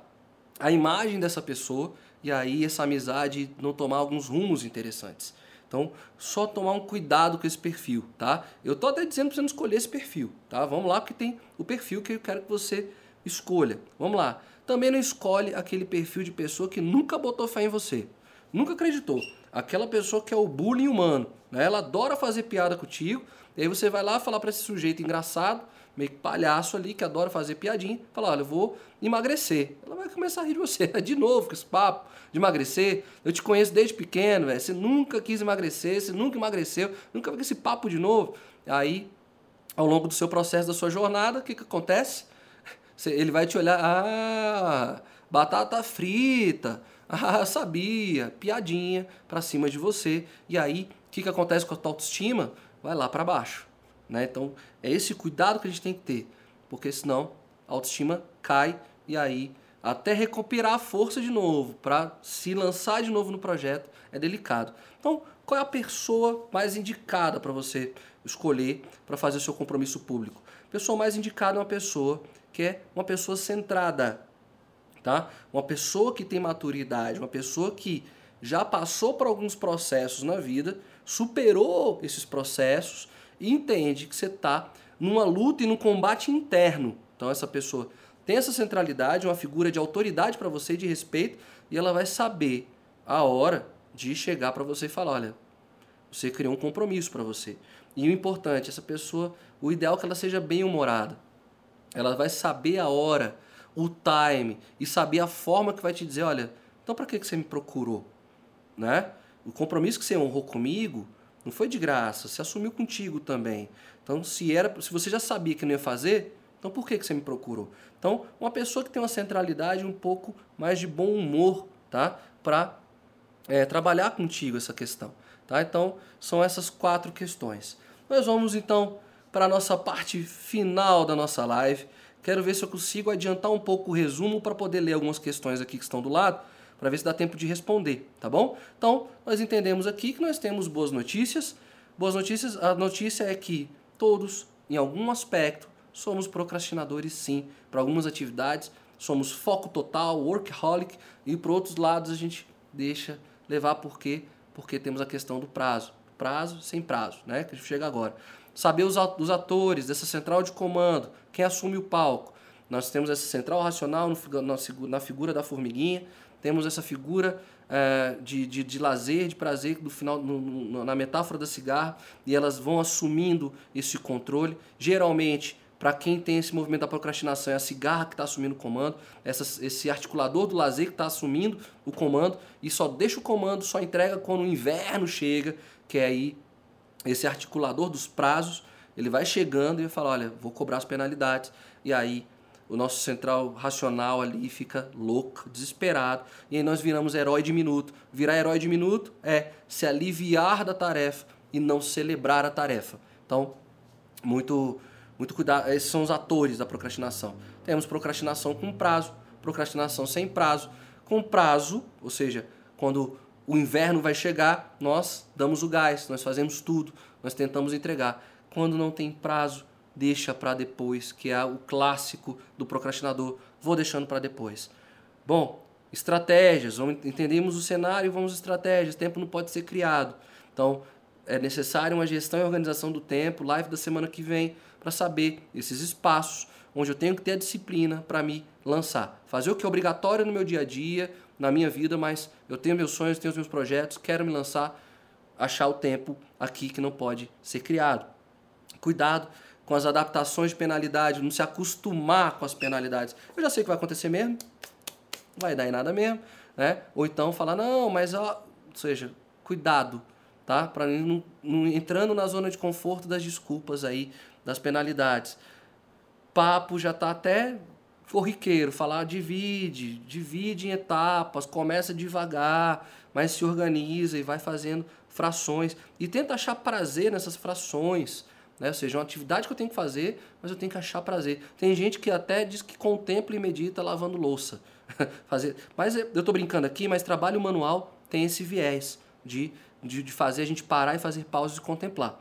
[SPEAKER 1] a imagem dessa pessoa e aí essa amizade não tomar alguns rumos interessantes. Então, só tomar um cuidado com esse perfil, tá? Eu tô até dizendo para você não escolher esse perfil, tá? Vamos lá, porque tem o perfil que eu quero que você escolha. Vamos lá. Também não escolhe aquele perfil de pessoa que nunca botou fé em você, nunca acreditou aquela pessoa que é o bullying humano. Né? Ela adora fazer piada contigo, e aí você vai lá falar para esse sujeito engraçado, meio que palhaço ali, que adora fazer piadinha, falar, olha, eu vou emagrecer. Ela vai começar a rir de você, de novo, com esse papo de emagrecer. Eu te conheço desde pequeno, véio. você nunca quis emagrecer, você nunca emagreceu, nunca com esse papo de novo. Aí, ao longo do seu processo, da sua jornada, o que, que acontece? Ele vai te olhar, ah, batata frita, ah, sabia, piadinha para cima de você. E aí, o que, que acontece com a tua autoestima? Vai lá para baixo. Né? Então, é esse cuidado que a gente tem que ter, porque senão a autoestima cai e aí até recuperar a força de novo para se lançar de novo no projeto é delicado. Então, qual é a pessoa mais indicada para você escolher para fazer o seu compromisso público? A pessoa mais indicada é uma pessoa que é uma pessoa centrada, tá? Uma pessoa que tem maturidade, uma pessoa que já passou por alguns processos na vida, superou esses processos e entende que você está numa luta e num combate interno. Então essa pessoa tem essa centralidade, uma figura de autoridade para você, de respeito, e ela vai saber a hora de chegar para você e falar, olha, você criou um compromisso para você. E o importante, essa pessoa, o ideal é que ela seja bem humorada. Ela vai saber a hora o time e saber a forma que vai te dizer, olha, então para que você me procurou? Né? O compromisso que você honrou comigo não foi de graça, você assumiu contigo também. Então, se era, se você já sabia que não ia fazer, então por que você me procurou? Então, uma pessoa que tem uma centralidade um pouco mais de bom humor, tá? Para é, trabalhar contigo essa questão, tá? Então, são essas quatro questões. Nós vamos então para a nossa parte final da nossa live. Quero ver se eu consigo adiantar um pouco o resumo para poder ler algumas questões aqui que estão do lado, para ver se dá tempo de responder, tá bom? Então, nós entendemos aqui que nós temos boas notícias. Boas notícias, a notícia é que todos em algum aspecto, somos procrastinadores sim. Para algumas atividades, somos foco total, workaholic, e para outros lados a gente deixa levar por quê? Porque temos a questão do prazo. Prazo sem prazo, né? Que chega agora. Saber os atores dessa central de comando, quem assume o palco. Nós temos essa central racional na figura da formiguinha, temos essa figura é, de, de, de, lazer, de prazer no final, no, no, na metáfora da cigarra, e elas vão assumindo esse controle. Geralmente, para quem tem esse movimento da procrastinação, é a cigarra que está assumindo o comando, essa, esse articulador do lazer que está assumindo o comando e só deixa o comando, só entrega quando o inverno chega, que é aí esse articulador dos prazos, ele vai chegando e vai falar, olha, vou cobrar as penalidades, e aí o nosso central racional ali fica louco, desesperado, e aí nós viramos herói de minuto. Virar herói de minuto é se aliviar da tarefa e não celebrar a tarefa. Então, muito muito cuidado, esses são os atores da procrastinação. Temos procrastinação com prazo, procrastinação sem prazo. Com prazo, ou seja, quando o inverno vai chegar, nós damos o gás, nós fazemos tudo, nós tentamos entregar. Quando não tem prazo, deixa para depois, que é o clássico do procrastinador, vou deixando para depois. Bom, estratégias, vamos, entendemos o cenário, vamos estratégias, tempo não pode ser criado. Então, é necessário uma gestão e organização do tempo, live da semana que vem, para saber esses espaços onde eu tenho que ter a disciplina para me lançar. Fazer o que é obrigatório no meu dia a dia, na minha vida, mas eu tenho meus sonhos, tenho os meus projetos, quero me lançar, achar o tempo aqui que não pode ser criado. Cuidado com as adaptações de penalidade, não se acostumar com as penalidades. Eu já sei que vai acontecer mesmo, não vai dar em nada mesmo, né? Ou então falar, não, mas ó, ou seja, cuidado, tá? Para não, não entrando na zona de conforto das desculpas aí das penalidades. Papo já está até corriqueiro, falar divide, divide em etapas, começa devagar, mas se organiza e vai fazendo frações e tenta achar prazer nessas frações. Né? Ou seja, uma atividade que eu tenho que fazer, mas eu tenho que achar prazer. Tem gente que até diz que contempla e medita lavando louça. fazer, mas eu estou brincando aqui, mas trabalho manual tem esse viés de, de, de fazer a gente parar e fazer pausas e contemplar.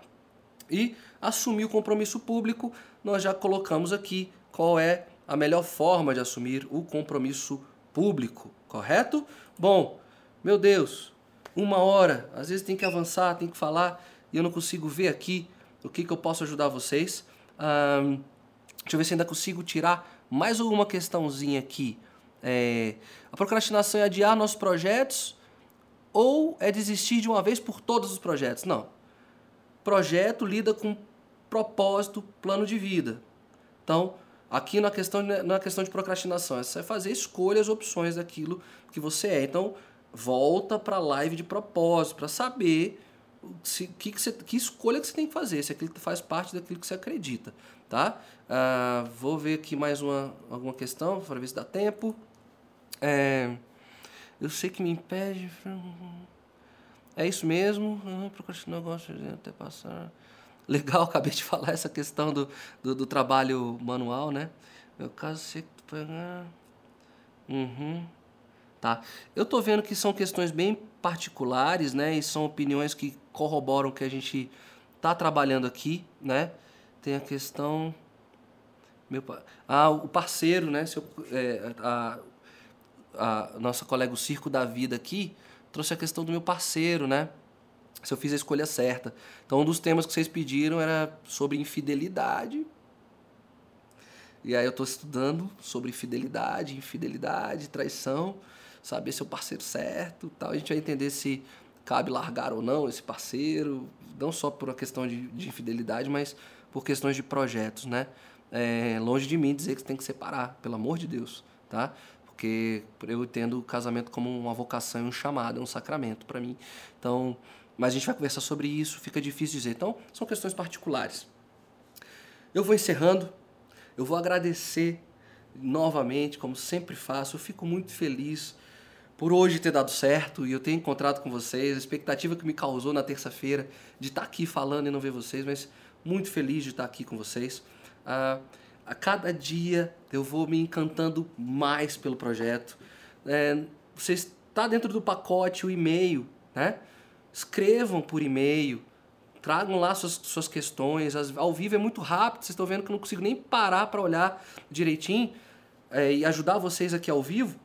[SPEAKER 1] E assumir o compromisso público, nós já colocamos aqui qual é a melhor forma de assumir o compromisso público, correto? Bom, meu Deus, uma hora, às vezes tem que avançar, tem que falar, e eu não consigo ver aqui o que, que eu posso ajudar vocês. deixa eu ver se ainda consigo tirar mais alguma questãozinha aqui. É, a procrastinação é adiar nossos projetos ou é desistir de uma vez por todos os projetos? Não. Projeto lida com propósito, plano de vida. Então, aqui na questão, na questão de procrastinação, é fazer escolhas, opções daquilo que você é. Então, volta para a live de propósito, para saber se, que, que, você, que escolha que você tem que fazer, se aquilo faz parte daquilo que você acredita. Tá? Uh, vou ver aqui mais uma, alguma questão, para ver se dá tempo. É, eu sei que me impede. É isso mesmo. Ah, procrastinar, gosto de até passar legal, acabei de falar essa questão do, do, do trabalho manual, né? Meu caso, você pegar. Uhum. Tá. Eu tô vendo que são questões bem particulares, né? E são opiniões que corroboram que a gente tá trabalhando aqui, né? Tem a questão. Meu, ah, o parceiro, né? Seu, é, a, a nossa colega o Circo da Vida aqui trouxe a questão do meu parceiro, né? Se eu fiz a escolha certa. Então, um dos temas que vocês pediram era sobre infidelidade. E aí eu estou estudando sobre fidelidade, infidelidade, traição, saber se é o parceiro certo, tal. A gente vai entender se cabe largar ou não esse parceiro, não só por uma questão de, de infidelidade, mas por questões de projetos, né? É, longe de mim dizer que você tem que separar, pelo amor de Deus, tá? Porque eu entendo o casamento como uma vocação, um chamado, um sacramento para mim. Então, mas a gente vai conversar sobre isso, fica difícil dizer. Então, são questões particulares. Eu vou encerrando, eu vou agradecer novamente, como sempre faço. Eu fico muito feliz por hoje ter dado certo e eu ter encontrado com vocês. A expectativa que me causou na terça-feira de estar aqui falando e não ver vocês, mas muito feliz de estar aqui com vocês. Ah, a cada dia eu vou me encantando mais pelo projeto. É, você está dentro do pacote o e-mail, né? Escrevam por e-mail, Tragam lá suas, suas questões. Ao vivo é muito rápido, vocês estão vendo que eu não consigo nem parar para olhar direitinho é, e ajudar vocês aqui ao vivo.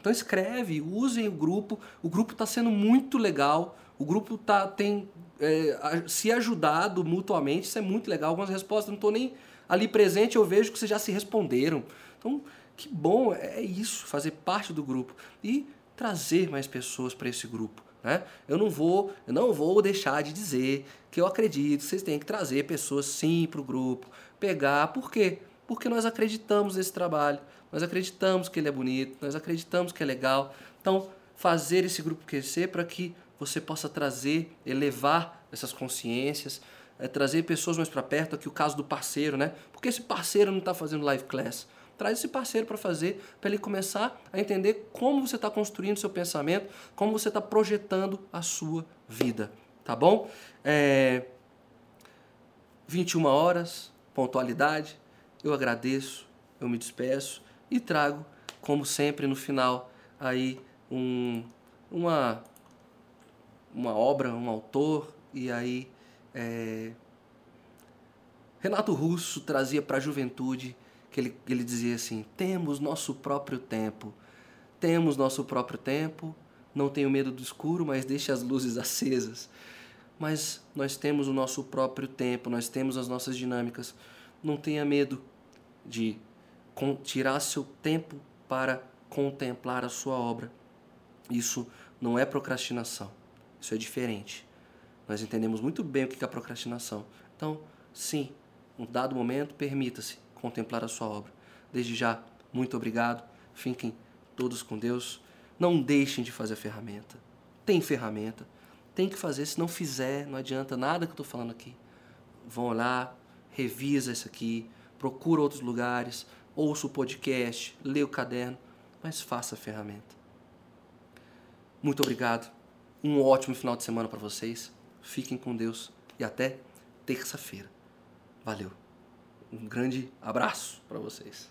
[SPEAKER 1] Então escreve, usem o grupo. O grupo está sendo muito legal. O grupo tá, tem é, se ajudado mutuamente. Isso é muito legal. Algumas respostas não estou nem ali presente, eu vejo que vocês já se responderam. Então, que bom é isso, fazer parte do grupo e trazer mais pessoas para esse grupo. Né? Eu não vou, eu não vou deixar de dizer que eu acredito vocês têm que trazer pessoas sim para o grupo, pegar. Por quê? Porque nós acreditamos nesse trabalho, nós acreditamos que ele é bonito, nós acreditamos que é legal. Então, fazer esse grupo crescer para que você possa trazer, elevar essas consciências, é, trazer pessoas mais para perto, aqui o caso do parceiro, né? Porque esse parceiro não está fazendo live class. Traz esse parceiro para fazer, para ele começar a entender como você está construindo seu pensamento, como você está projetando a sua vida, tá bom? É... 21 horas, pontualidade, eu agradeço, eu me despeço e trago, como sempre, no final, aí um, uma, uma obra, um autor, e aí é... Renato Russo trazia para a juventude que ele, ele dizia assim: temos nosso próprio tempo, temos nosso próprio tempo, não tenho medo do escuro, mas deixe as luzes acesas. Mas nós temos o nosso próprio tempo, nós temos as nossas dinâmicas. Não tenha medo de tirar seu tempo para contemplar a sua obra. Isso não é procrastinação, isso é diferente. Nós entendemos muito bem o que é procrastinação. Então, sim, um dado momento, permita-se contemplar a sua obra. Desde já, muito obrigado. Fiquem todos com Deus. Não deixem de fazer ferramenta. Tem ferramenta. Tem que fazer. Se não fizer, não adianta nada que eu estou falando aqui. Vão lá, revisa isso aqui, procura outros lugares, ouça o podcast, lê o caderno, mas faça a ferramenta. Muito obrigado. Um ótimo final de semana para vocês. Fiquem com Deus e até terça-feira. Valeu. Um grande abraço para vocês.